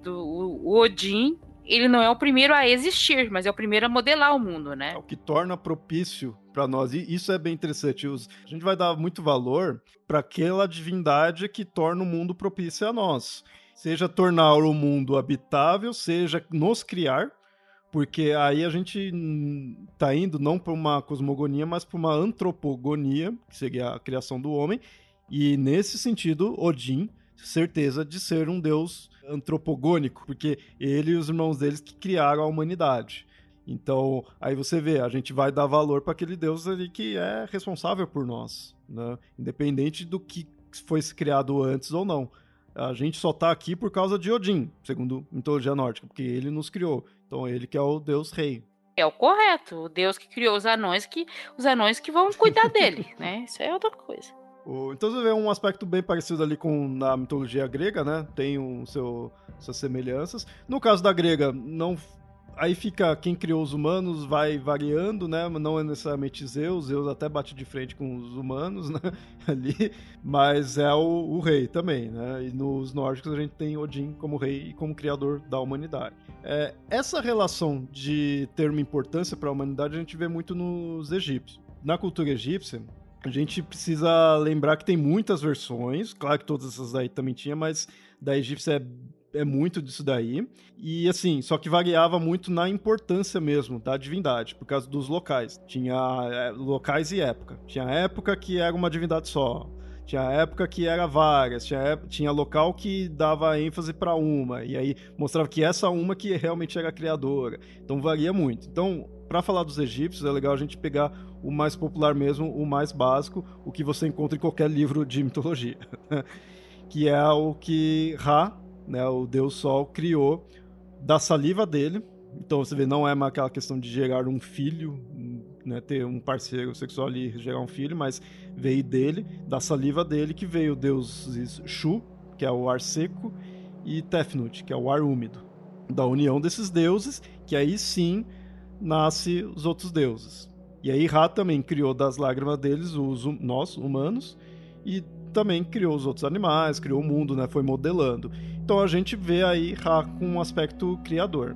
do Odin. Ele não é o primeiro a existir, mas é o primeiro a modelar o mundo, né? É o que torna propício para nós. E isso é bem interessante. Os, a gente vai dar muito valor para aquela divindade que torna o mundo propício a nós. Seja tornar o mundo habitável, seja nos criar, porque aí a gente tá indo não para uma cosmogonia, mas para uma antropogonia, que seria a criação do homem, e nesse sentido, Odin, certeza de ser um deus antropogônico, porque ele e os irmãos deles que criaram a humanidade. Então, aí você vê, a gente vai dar valor para aquele deus ali que é responsável por nós, né? Independente do que foi criado antes ou não. A gente só tá aqui por causa de Odin, segundo mitologia nórdica, porque ele nos criou. Então ele que é o deus rei. É o correto, o deus que criou os anões que os anões que vão cuidar dele, né? Isso é outra coisa. Então você vê um aspecto bem parecido ali com na mitologia grega, né? Tem um seu, suas semelhanças. No caso da grega, não aí fica quem criou os humanos vai variando, né? Não é necessariamente Zeus, Zeus até bate de frente com os humanos, né? Ali, mas é o, o, rei também, né? E nos nórdicos a gente tem Odin como rei e como criador da humanidade. É, essa relação de ter uma importância para a humanidade a gente vê muito nos egípcios. Na cultura egípcia, a gente precisa lembrar que tem muitas versões, claro que todas essas aí também tinha, mas da egípcia é é muito disso daí. E assim, só que variava muito na importância mesmo da divindade, por causa dos locais. Tinha é, locais e época. Tinha época que era uma divindade só. Tinha época que era várias, tinha, tinha local que dava ênfase para uma, e aí mostrava que essa uma que realmente era criadora. Então varia muito. Então, para falar dos egípcios, é legal a gente pegar o mais popular mesmo, o mais básico, o que você encontra em qualquer livro de mitologia. que é o que Ra né, o Deus Sol criou da saliva dele. Então você vê, não é aquela questão de gerar um filho, né, ter um parceiro sexual ali gerar um filho, mas veio dele, da saliva dele, que veio o deus Shu, que é o ar seco, e Tefnut, que é o ar úmido. Da união desses deuses, que aí sim nasce os outros deuses. E aí Ra também criou das lágrimas deles os nós, humanos, e também criou os outros animais, criou o mundo, né? Foi modelando. Então a gente vê aí Ra com um aspecto criador.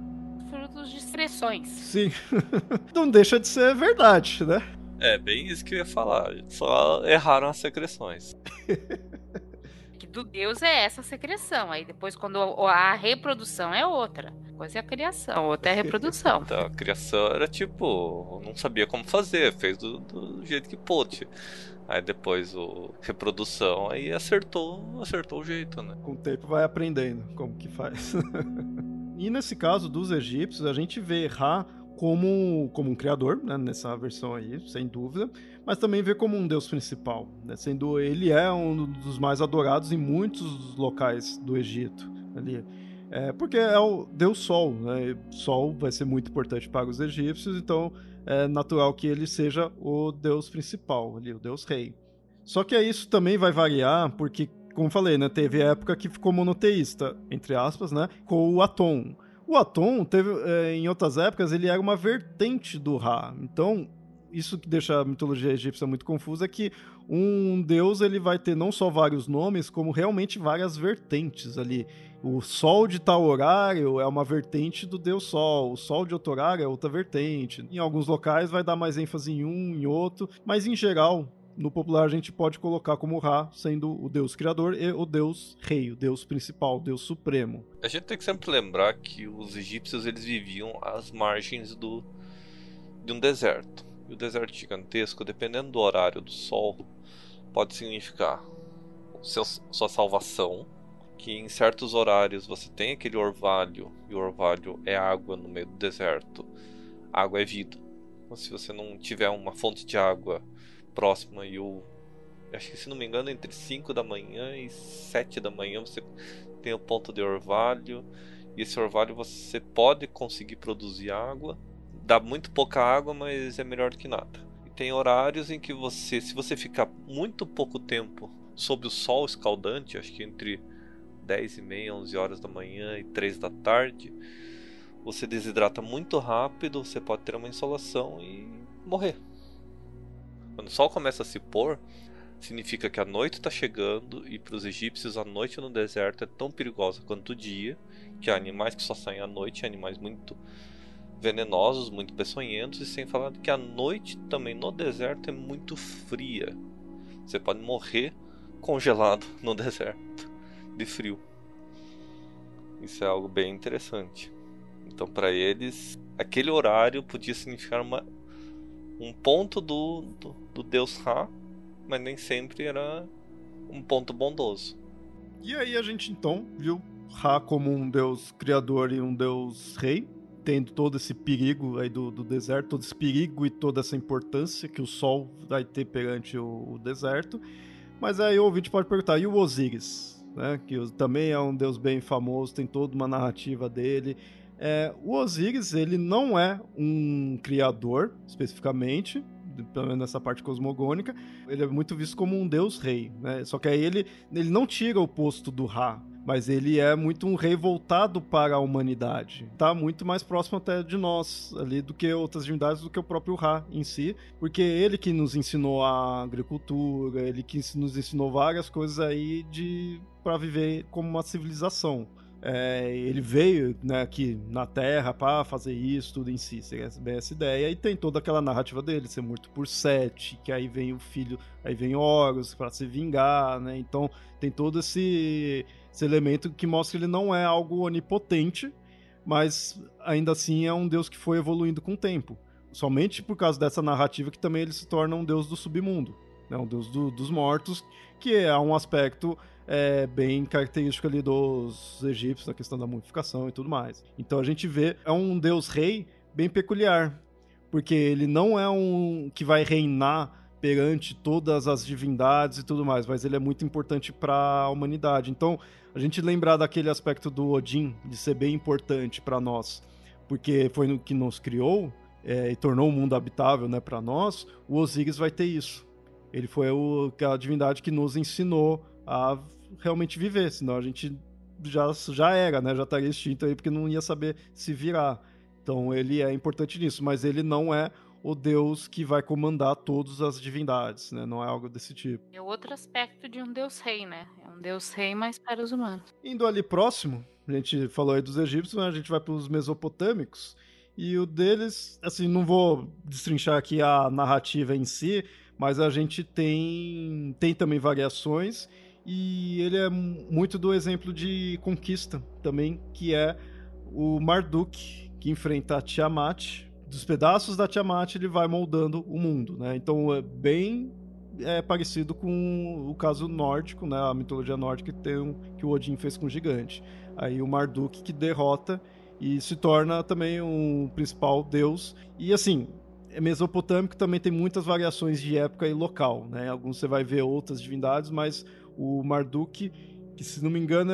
Frutos de expressões. Sim. Não deixa de ser verdade, né? É, bem isso que eu ia falar. Só erraram as secreções. que do Deus é essa secreção. Aí depois, quando a reprodução é outra. Coisa é a criação, outra é a reprodução. Então, a criação era tipo, não sabia como fazer, fez do, do jeito que pôde. Aí depois o reprodução, aí acertou, acertou o jeito, né? Com o tempo vai aprendendo como que faz. e nesse caso dos egípcios, a gente vê Ra como, como um criador, né, nessa versão aí, sem dúvida, mas também vê como um deus principal, né, sendo ele é um dos mais adorados em muitos locais do Egito ali. É, porque é o deus Sol, né? Sol vai ser muito importante para os egípcios, então é natural que ele seja o deus principal, ali, o deus rei. Só que isso também vai variar, porque, como falei, né, teve época que ficou monoteísta, entre aspas, né, com o Atom. O Atom, teve, é, em outras épocas, ele era uma vertente do Ra. Então, isso que deixa a mitologia egípcia muito confusa é que um deus ele vai ter não só vários nomes, como realmente várias vertentes ali. O sol de tal horário é uma vertente do deus sol, o sol de outro horário é outra vertente. Em alguns locais vai dar mais ênfase em um, em outro, mas em geral, no popular a gente pode colocar como Ra sendo o deus criador e o deus rei, o deus principal, o deus supremo. A gente tem que sempre lembrar que os egípcios eles viviam às margens do de um deserto. E o deserto gigantesco, dependendo do horário do sol, pode significar seu, sua salvação, que em certos horários você tem aquele orvalho, e o orvalho é água no meio do deserto. Água é vida. Então, se você não tiver uma fonte de água próxima e o. Acho que se não me engano, entre 5 da manhã e 7 da manhã você tem o ponto de orvalho, e esse orvalho você pode conseguir produzir água. Dá muito pouca água, mas é melhor do que nada. E tem horários em que você, se você ficar muito pouco tempo sob o sol escaldante, acho que entre 10 e meia, 11 horas da manhã e 3 da tarde, você desidrata muito rápido, você pode ter uma insolação e morrer. Quando o sol começa a se pôr, significa que a noite está chegando e para os egípcios a noite no deserto é tão perigosa quanto o dia, que há animais que só saem à noite, animais muito venenosos, muito peçonhentos, e sem falar que a noite também no deserto é muito fria. Você pode morrer congelado no deserto de frio. Isso é algo bem interessante. Então, para eles, aquele horário podia significar uma, um ponto do, do, do deus Ra mas nem sempre era um ponto bondoso. E aí a gente então viu Ra como um deus criador e um deus rei, tendo todo esse perigo aí do, do deserto, todo esse perigo e toda essa importância que o sol vai ter perante o, o deserto. Mas aí o ouvinte pode perguntar, e o Osíris? Né, que também é um deus bem famoso, tem toda uma narrativa dele. É, o Osíris, ele não é um criador, especificamente, pelo menos nessa parte cosmogônica, ele é muito visto como um deus rei, né? Só que aí ele, ele não tira o posto do Ra, mas ele é muito um rei voltado para a humanidade. Tá muito mais próximo até de nós ali do que outras divindades, do que o próprio Ra em si, porque ele que nos ensinou a agricultura, ele que nos ensinou várias coisas aí de para viver como uma civilização. É, ele veio né, aqui na Terra para fazer isso, tudo em si, bem essa ideia, e tem toda aquela narrativa dele, ser morto por Sete, que aí vem o filho, aí vem Horus para se vingar, né? Então tem todo esse, esse elemento que mostra que ele não é algo onipotente, mas ainda assim é um deus que foi evoluindo com o tempo. Somente por causa dessa narrativa que também ele se torna um deus do submundo, né? um deus do, dos mortos, que é um aspecto é bem característico ali dos egípcios, a questão da mumificação e tudo mais. Então a gente vê, é um deus rei bem peculiar, porque ele não é um que vai reinar perante todas as divindades e tudo mais, mas ele é muito importante para a humanidade. Então, a gente lembrar daquele aspecto do Odin, de ser bem importante para nós, porque foi no que nos criou é, e tornou o mundo habitável né, para nós, o Osíris vai ter isso. Ele foi o, a divindade que nos ensinou a realmente viver, senão a gente já, já era, né? Já estaria extinto aí porque não ia saber se virar. Então ele é importante nisso, mas ele não é o deus que vai comandar todas as divindades, né? Não é algo desse tipo. É outro aspecto de um deus rei, né? Deus rei, mas para os humanos. Indo ali próximo, a gente falou aí dos egípcios, a gente vai para os mesopotâmicos. E o deles, assim, não vou destrinchar aqui a narrativa em si, mas a gente tem, tem também variações e ele é muito do exemplo de conquista também, que é o Marduk, que enfrenta a Tiamat. Dos pedaços da Tiamat ele vai moldando o mundo, né? Então é bem é parecido com o caso nórdico, né? A mitologia nórdica que, tem que o Odin fez com o gigante. Aí o Marduk que derrota e se torna também um principal deus. E assim, é mesopotâmico também tem muitas variações de época e local, né? Alguns você vai ver outras divindades, mas o Marduk, que se não me engano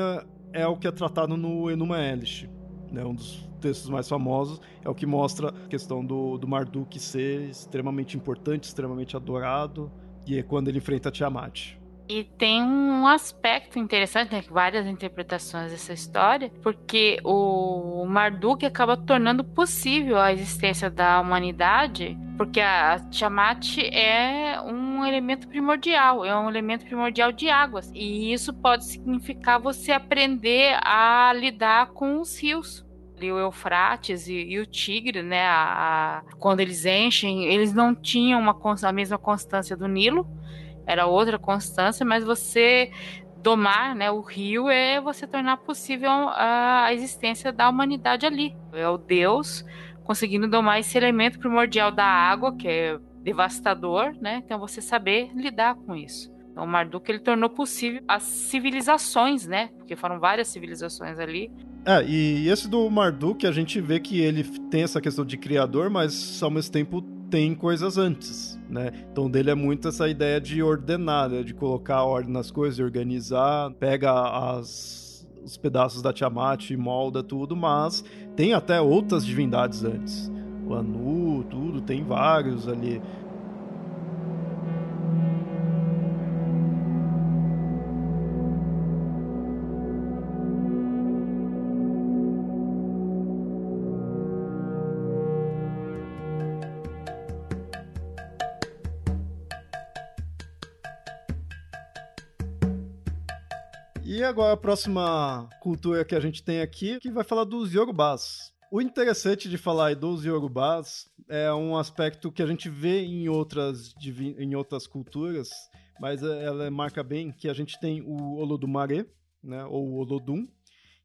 é o que é tratado no Enuma Elish, né, um dos textos mais famosos, é o que mostra a questão do, do Marduk ser extremamente importante, extremamente adorado, e é quando ele enfrenta Tiamat. E tem um aspecto interessante, né, várias interpretações dessa história, porque o Marduk acaba tornando possível a existência da humanidade, porque a Tiamat é um elemento primordial, é um elemento primordial de águas, e isso pode significar você aprender a lidar com os rios o Eufrates e, e, o Tigre, né? A, a, quando eles enchem, eles não tinham uma, a mesma constância do Nilo, era outra constância, mas você domar né, o rio é você tornar possível a existência da humanidade ali. É o Deus conseguindo domar esse elemento primordial da água, que é devastador, né? Então você saber lidar com isso. O Marduk ele tornou possível as civilizações, né? Porque foram várias civilizações ali. É, e esse do Marduk, a gente vê que ele tem essa questão de criador, mas ao mesmo tempo tem coisas antes, né? Então dele é muito essa ideia de ordenar, né? de colocar ordem nas coisas, de organizar, pega as os pedaços da Tiamat e molda tudo, mas tem até outras divindades antes. O Anu, tudo, tem vários ali. E agora a próxima cultura que a gente tem aqui, que vai falar dos Yorubás. O interessante de falar dos Yorubás é um aspecto que a gente vê em outras, em outras culturas, mas ela marca bem que a gente tem o Olodumare, né, ou Olodum,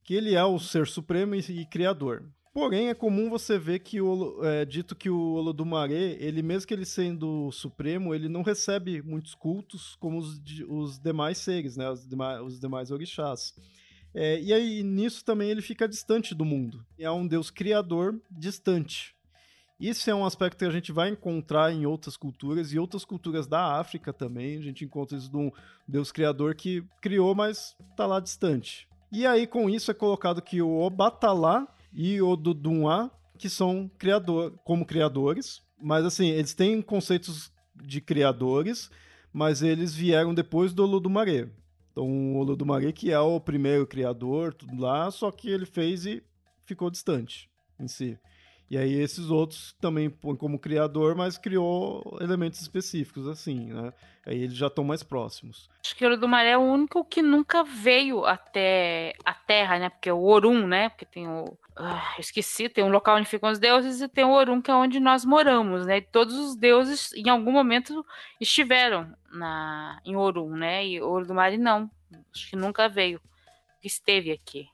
que ele é o ser supremo e criador. Porém, é comum você ver que o, é dito que o Olodumare, ele mesmo que ele sendo supremo, ele não recebe muitos cultos como os, os demais seres, né, os, demais, os demais orixás. É, e aí, nisso também ele fica distante do mundo. É um deus criador distante. Isso é um aspecto que a gente vai encontrar em outras culturas e outras culturas da África também. A gente encontra isso de um deus criador que criou, mas está lá distante. E aí, com isso, é colocado que o Obatalá e o Dudumá, que são criador, como criadores, mas assim, eles têm conceitos de criadores, mas eles vieram depois do Olodumare. Então, o Olodumare que é o primeiro criador, tudo lá, só que ele fez e ficou distante em si. E aí esses outros também põem como criador, mas criou elementos específicos, assim, né? Aí eles já estão mais próximos. Acho que o do Maré é o único que nunca veio até a Terra, né? Porque é o Orum, né? Porque tem o. Ah, esqueci, tem um local onde ficam os deuses e tem o Orum, que é onde nós moramos, né? E todos os deuses, em algum momento, estiveram na, em Orum, né? E o do Maré não. Acho que nunca veio. Esteve aqui.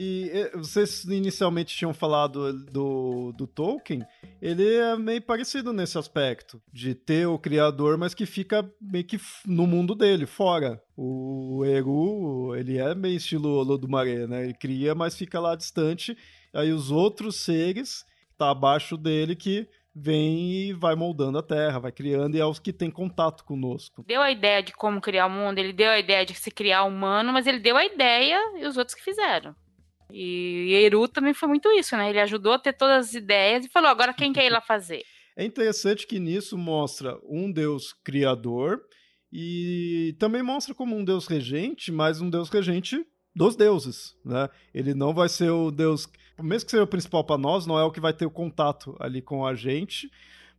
E vocês inicialmente tinham falado do, do Tolkien, ele é meio parecido nesse aspecto, de ter o criador, mas que fica meio que no mundo dele, fora. O Eru, ele é meio estilo Lodumaré, né? Ele cria, mas fica lá distante. Aí os outros seres, tá abaixo dele, que vem e vai moldando a Terra, vai criando e é os que têm contato conosco. Deu a ideia de como criar o mundo, ele deu a ideia de se criar humano, mas ele deu a ideia e os outros que fizeram. E Eru também foi muito isso, né? Ele ajudou a ter todas as ideias e falou: agora quem quer ir lá fazer? É interessante que nisso mostra um Deus criador e também mostra como um Deus regente, mas um Deus regente dos deuses, né? Ele não vai ser o Deus, mesmo que seja o principal para nós, não é o que vai ter o contato ali com a gente,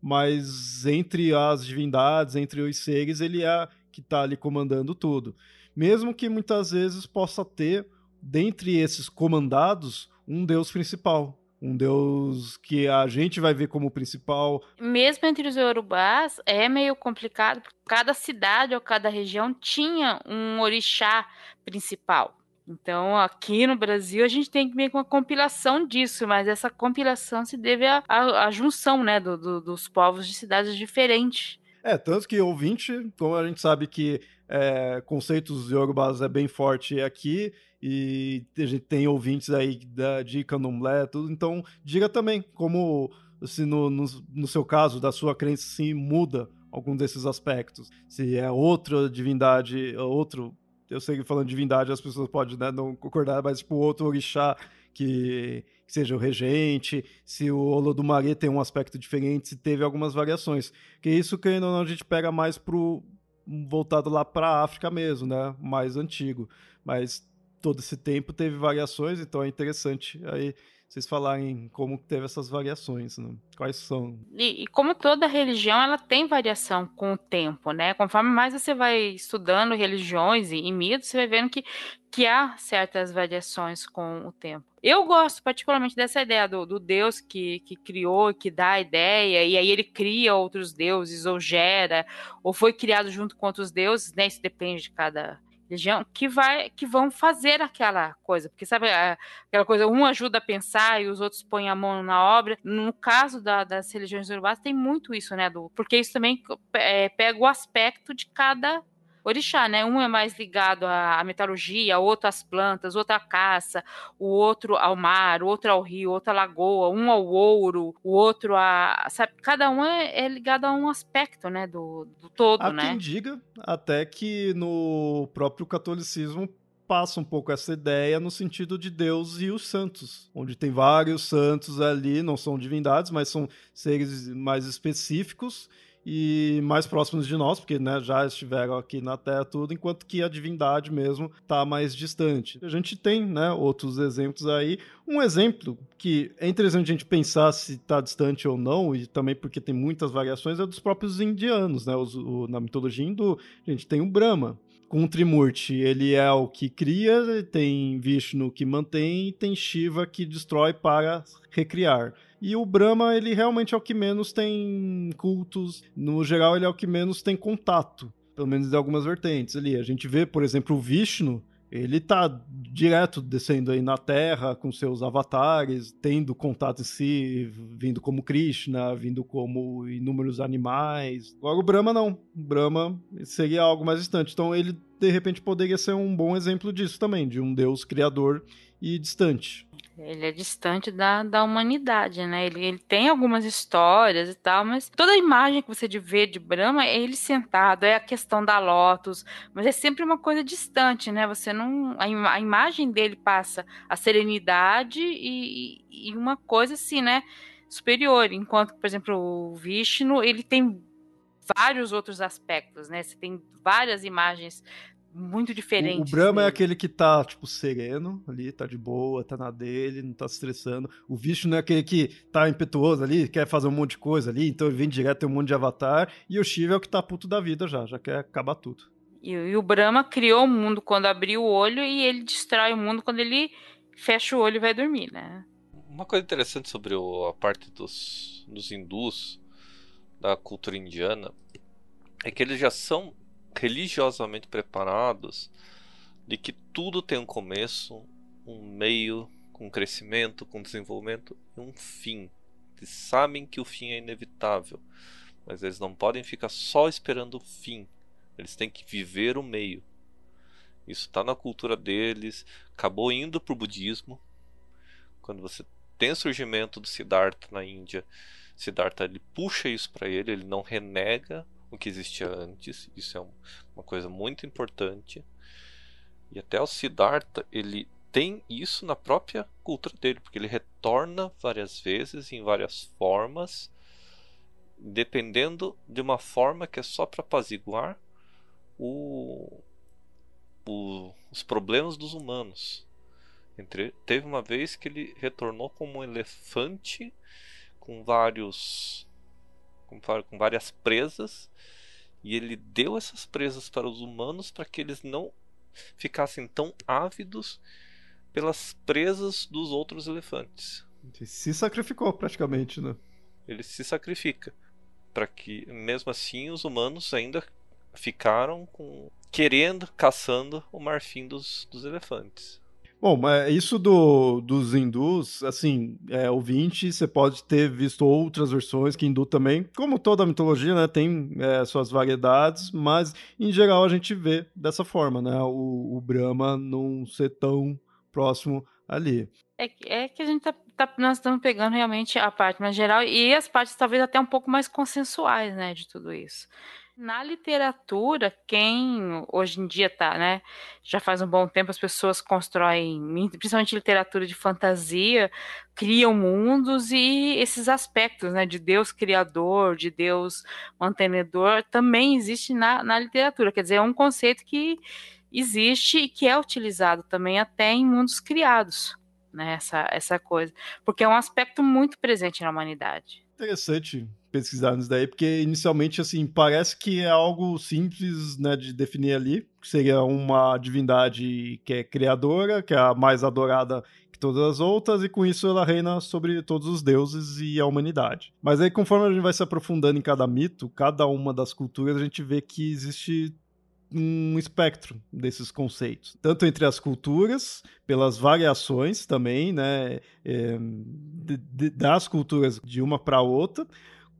mas entre as divindades, entre os seres, ele é que está ali comandando tudo. Mesmo que muitas vezes possa ter dentre esses comandados, um deus principal. Um deus que a gente vai ver como principal. Mesmo entre os Yorubás, é meio complicado, porque cada cidade ou cada região tinha um orixá principal. Então, aqui no Brasil, a gente tem meio que uma compilação disso, mas essa compilação se deve à, à, à junção né, do, do, dos povos de cidades diferentes. É, tanto que ouvinte, como a gente sabe que é, conceitos yorubás é bem forte aqui, e a gente tem ouvintes aí da, de candomblé, tudo, então diga também como, se no, no, no seu caso, da sua crença, se muda algum desses aspectos. Se é outra divindade, outro. Eu sei que falando de divindade as pessoas podem né, não concordar, mas tipo outro orixá que, seja o regente, se o Olodumare tem um aspecto diferente, se teve algumas variações. Que isso, querendo ou não, a gente pega mais pro voltado lá para a África mesmo, né? Mais antigo. Mas todo esse tempo teve variações, então é interessante aí vocês falarem como teve essas variações, né? quais são. E, e, como toda religião, ela tem variação com o tempo, né? Conforme mais você vai estudando religiões e, e mitos, você vai vendo que, que há certas variações com o tempo. Eu gosto particularmente dessa ideia do, do Deus que, que criou, que dá a ideia, e aí ele cria outros deuses, ou gera, ou foi criado junto com outros deuses, né? Isso depende de cada religião que vai que vão fazer aquela coisa, porque sabe aquela coisa, um ajuda a pensar e os outros põem a mão na obra. No caso da, das religiões urbanas tem muito isso, né, do, porque isso também é, pega o aspecto de cada orixá, né? Um é mais ligado à metalurgia, outro às plantas, outro à caça, o outro ao mar, o outro ao rio, outro à lagoa, um ao ouro, o outro a. Sabe, cada um é, é ligado a um aspecto, né? Do, do todo, Há né? quem diga até que no próprio catolicismo passa um pouco essa ideia no sentido de Deus e os santos, onde tem vários santos ali, não são divindades, mas são seres mais específicos e mais próximos de nós, porque né, já estiveram aqui na Terra tudo, enquanto que a divindade mesmo está mais distante. A gente tem né, outros exemplos aí. Um exemplo que é interessante a gente pensar se está distante ou não, e também porque tem muitas variações, é dos próprios indianos. Né? Os, o, na mitologia hindu, a gente tem o Brahma, com o Trimurti, ele é o que cria, tem Vishnu que mantém e tem Shiva que destrói para recriar. E o Brahma, ele realmente é o que menos tem cultos. No geral, ele é o que menos tem contato. Pelo menos em algumas vertentes ali. A gente vê, por exemplo, o Vishnu, ele tá direto descendo aí na Terra com seus avatares, tendo contato em si, vindo como Krishna, vindo como inúmeros animais. Agora o Brahma não. O Brahma seria algo mais distante. Então ele, de repente, poderia ser um bom exemplo disso também, de um deus criador e distante. Ele é distante da, da humanidade, né? Ele, ele tem algumas histórias e tal, mas toda a imagem que você vê de Brahma é ele sentado, é a questão da Lotus, mas é sempre uma coisa distante, né? Você não. A, a imagem dele passa a serenidade e, e uma coisa assim, né? Superior. Enquanto, por exemplo, o Vishnu, ele tem vários outros aspectos, né? Você tem várias imagens muito diferente. O, o Brahma é aquele que tá, tipo, sereno ali, tá de boa, tá na dele, não tá se estressando. O Vishnu é aquele que tá impetuoso ali, quer fazer um monte de coisa ali, então ele vem direto, tem um monte de avatar. E o Shiva é o que tá puto da vida já, já quer acabar tudo. E, e o Brahma criou o mundo quando abriu o olho e ele destrói o mundo quando ele fecha o olho e vai dormir, né? Uma coisa interessante sobre o, a parte dos, dos hindus, da cultura indiana, é que eles já são religiosamente preparados de que tudo tem um começo, um meio, com crescimento, com desenvolvimento e um fim. Eles sabem que o fim é inevitável, mas eles não podem ficar só esperando o fim. Eles têm que viver o meio. Isso está na cultura deles. Acabou indo para o budismo. Quando você tem o surgimento do Siddhartha na Índia, Siddhartha ele puxa isso para ele, ele não renega o que existia antes. Isso é uma coisa muito importante. E até o Siddhartha, ele tem isso na própria cultura dele, porque ele retorna várias vezes em várias formas, dependendo de uma forma que é só para apaziguar o, o, os problemas dos humanos. Entre, teve uma vez que ele retornou como um elefante com vários com, com várias presas e ele deu essas presas para os humanos para que eles não ficassem tão ávidos pelas presas dos outros elefantes. Ele se sacrificou praticamente, né? Ele se sacrifica para que, mesmo assim, os humanos ainda ficaram com querendo, caçando o marfim dos, dos elefantes. Bom, mas isso do, dos hindus, assim, é, ouvinte, você pode ter visto outras versões que hindu também, como toda mitologia, né, tem é, suas variedades, mas em geral a gente vê dessa forma, né, o, o Brahma não ser tão próximo ali. É, é que a gente tá, tá, nós estamos pegando realmente a parte mais geral e as partes talvez até um pouco mais consensuais, né, de tudo isso. Na literatura, quem hoje em dia tá, né? Já faz um bom tempo as pessoas constroem, principalmente literatura de fantasia, criam mundos e esses aspectos, né? De Deus criador, de Deus mantenedor, também existe na, na literatura. Quer dizer, é um conceito que existe e que é utilizado também até em mundos criados, né? Essa, essa coisa. Porque é um aspecto muito presente na humanidade. Interessante pesquisar nisso daí, porque inicialmente, assim, parece que é algo simples, né, de definir ali, que seria uma divindade que é criadora, que é a mais adorada que todas as outras, e com isso ela reina sobre todos os deuses e a humanidade. Mas aí, conforme a gente vai se aprofundando em cada mito, cada uma das culturas, a gente vê que existe um espectro desses conceitos, tanto entre as culturas, pelas variações também, né, é, de, de, das culturas de uma para outra,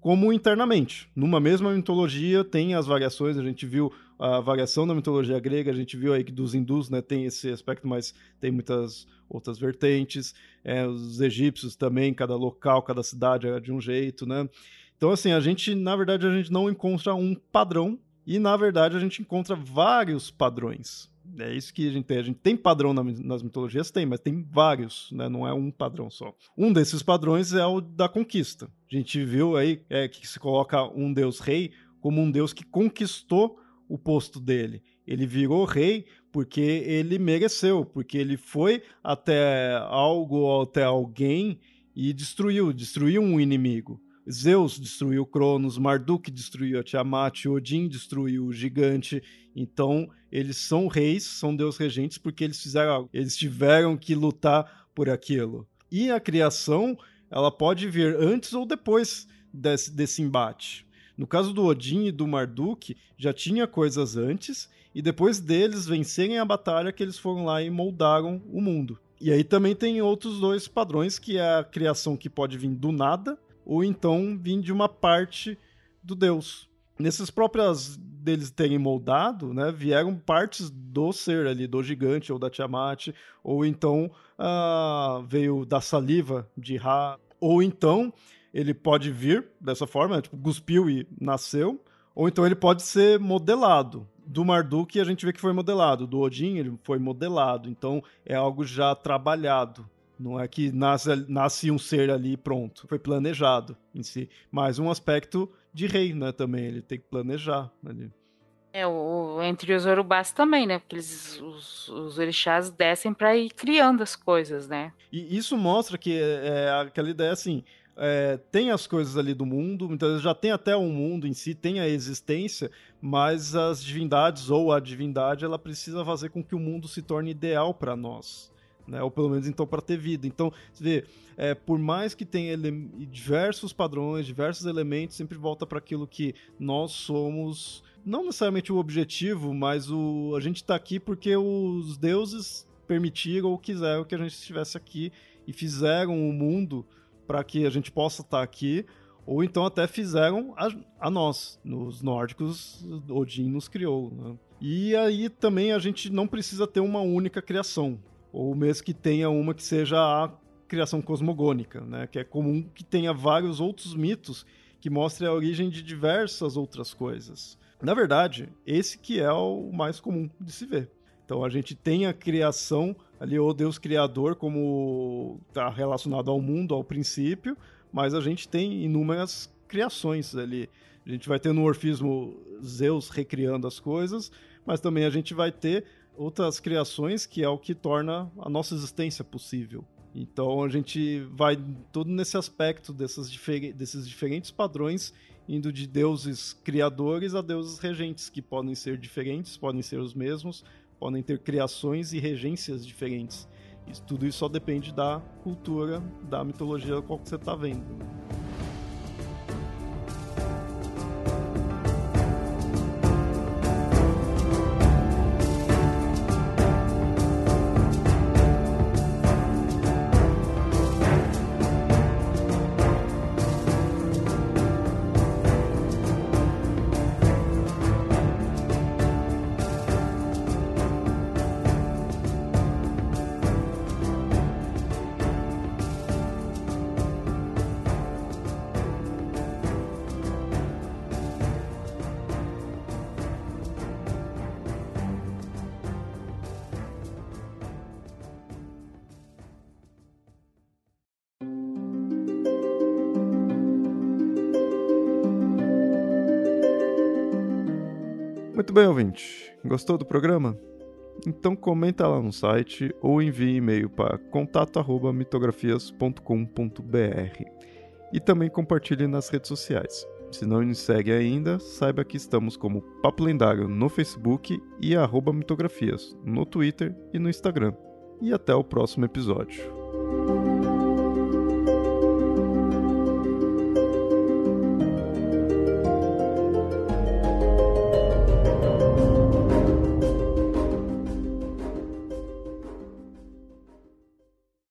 como internamente. Numa mesma mitologia tem as variações, a gente viu a variação da mitologia grega, a gente viu aí que dos hindus né, tem esse aspecto, mas tem muitas outras vertentes. É, os egípcios também, cada local, cada cidade é de um jeito, né? Então, assim, a gente, na verdade, a gente não encontra um padrão e, na verdade, a gente encontra vários padrões É isso que a gente tem. A gente tem padrão nas mitologias? Tem, mas tem vários, né? não é um padrão só. Um desses padrões é o da conquista. A gente viu aí é, que se coloca um deus rei como um deus que conquistou o posto dele. Ele virou rei porque ele mereceu, porque ele foi até algo, até alguém e destruiu, destruiu um inimigo. Zeus destruiu Cronos, Marduk destruiu a Tiamat, Odin destruiu o gigante. Então, eles são reis, são deus regentes porque eles fizeram algo. Eles tiveram que lutar por aquilo. E a criação, ela pode vir antes ou depois desse, desse embate. No caso do Odin e do Marduk, já tinha coisas antes, e depois deles vencerem a batalha que eles foram lá e moldaram o mundo. E aí também tem outros dois padrões, que é a criação que pode vir do nada, ou então vir de uma parte do deus. Nesses próprios deles terem moldado, né, vieram partes do ser ali, do gigante ou da Tiamat, ou então uh, veio da saliva de Ra, ou então ele pode vir dessa forma, tipo, cuspiu e nasceu, ou então ele pode ser modelado. Do Marduk a gente vê que foi modelado, do Odin ele foi modelado, então é algo já trabalhado. Não é que nasce, nasce um ser ali pronto. Foi planejado em si. Mais um aspecto de rei, né? Também. Ele tem que planejar ali. É, o, entre os orubás também, né? Porque eles, os, os orixás descem para ir criando as coisas, né? E isso mostra que é, é aquela ideia assim: é, tem as coisas ali do mundo, muitas vezes já tem até o um mundo em si, tem a existência, mas as divindades ou a divindade ela precisa fazer com que o mundo se torne ideal para nós. Né? Ou pelo menos então para ter vida. Então, você vê, é, por mais que tenha diversos padrões, diversos elementos, sempre volta para aquilo que nós somos, não necessariamente o objetivo, mas o a gente está aqui porque os deuses permitiram ou quiseram que a gente estivesse aqui e fizeram o mundo para que a gente possa estar tá aqui, ou então até fizeram a, a nós. Nos nórdicos, Odin nos criou. Né? E aí também a gente não precisa ter uma única criação, ou mesmo que tenha uma que seja a criação cosmogônica, né? que é comum que tenha vários outros mitos que mostrem a origem de diversas outras coisas. Na verdade, esse que é o mais comum de se ver. Então a gente tem a criação ali, o Deus Criador, como está relacionado ao mundo ao princípio, mas a gente tem inúmeras criações ali. A gente vai ter no Orfismo Zeus recriando as coisas, mas também a gente vai ter outras criações que é o que torna a nossa existência possível. Então a gente vai todo nesse aspecto dessas difer desses diferentes padrões, indo de deuses criadores a deuses regentes, que podem ser diferentes, podem ser os mesmos, podem ter criações e regências diferentes. Isso, tudo isso só depende da cultura, da mitologia qual que você está vendo. Bem, ouvinte. Gostou do programa? Então comenta lá no site ou envie e-mail para contato@mitografias.com.br. E também compartilhe nas redes sociais. Se não nos segue ainda, saiba que estamos como Papo Lendário no Facebook e arroba mitografias no Twitter e no Instagram. E até o próximo episódio.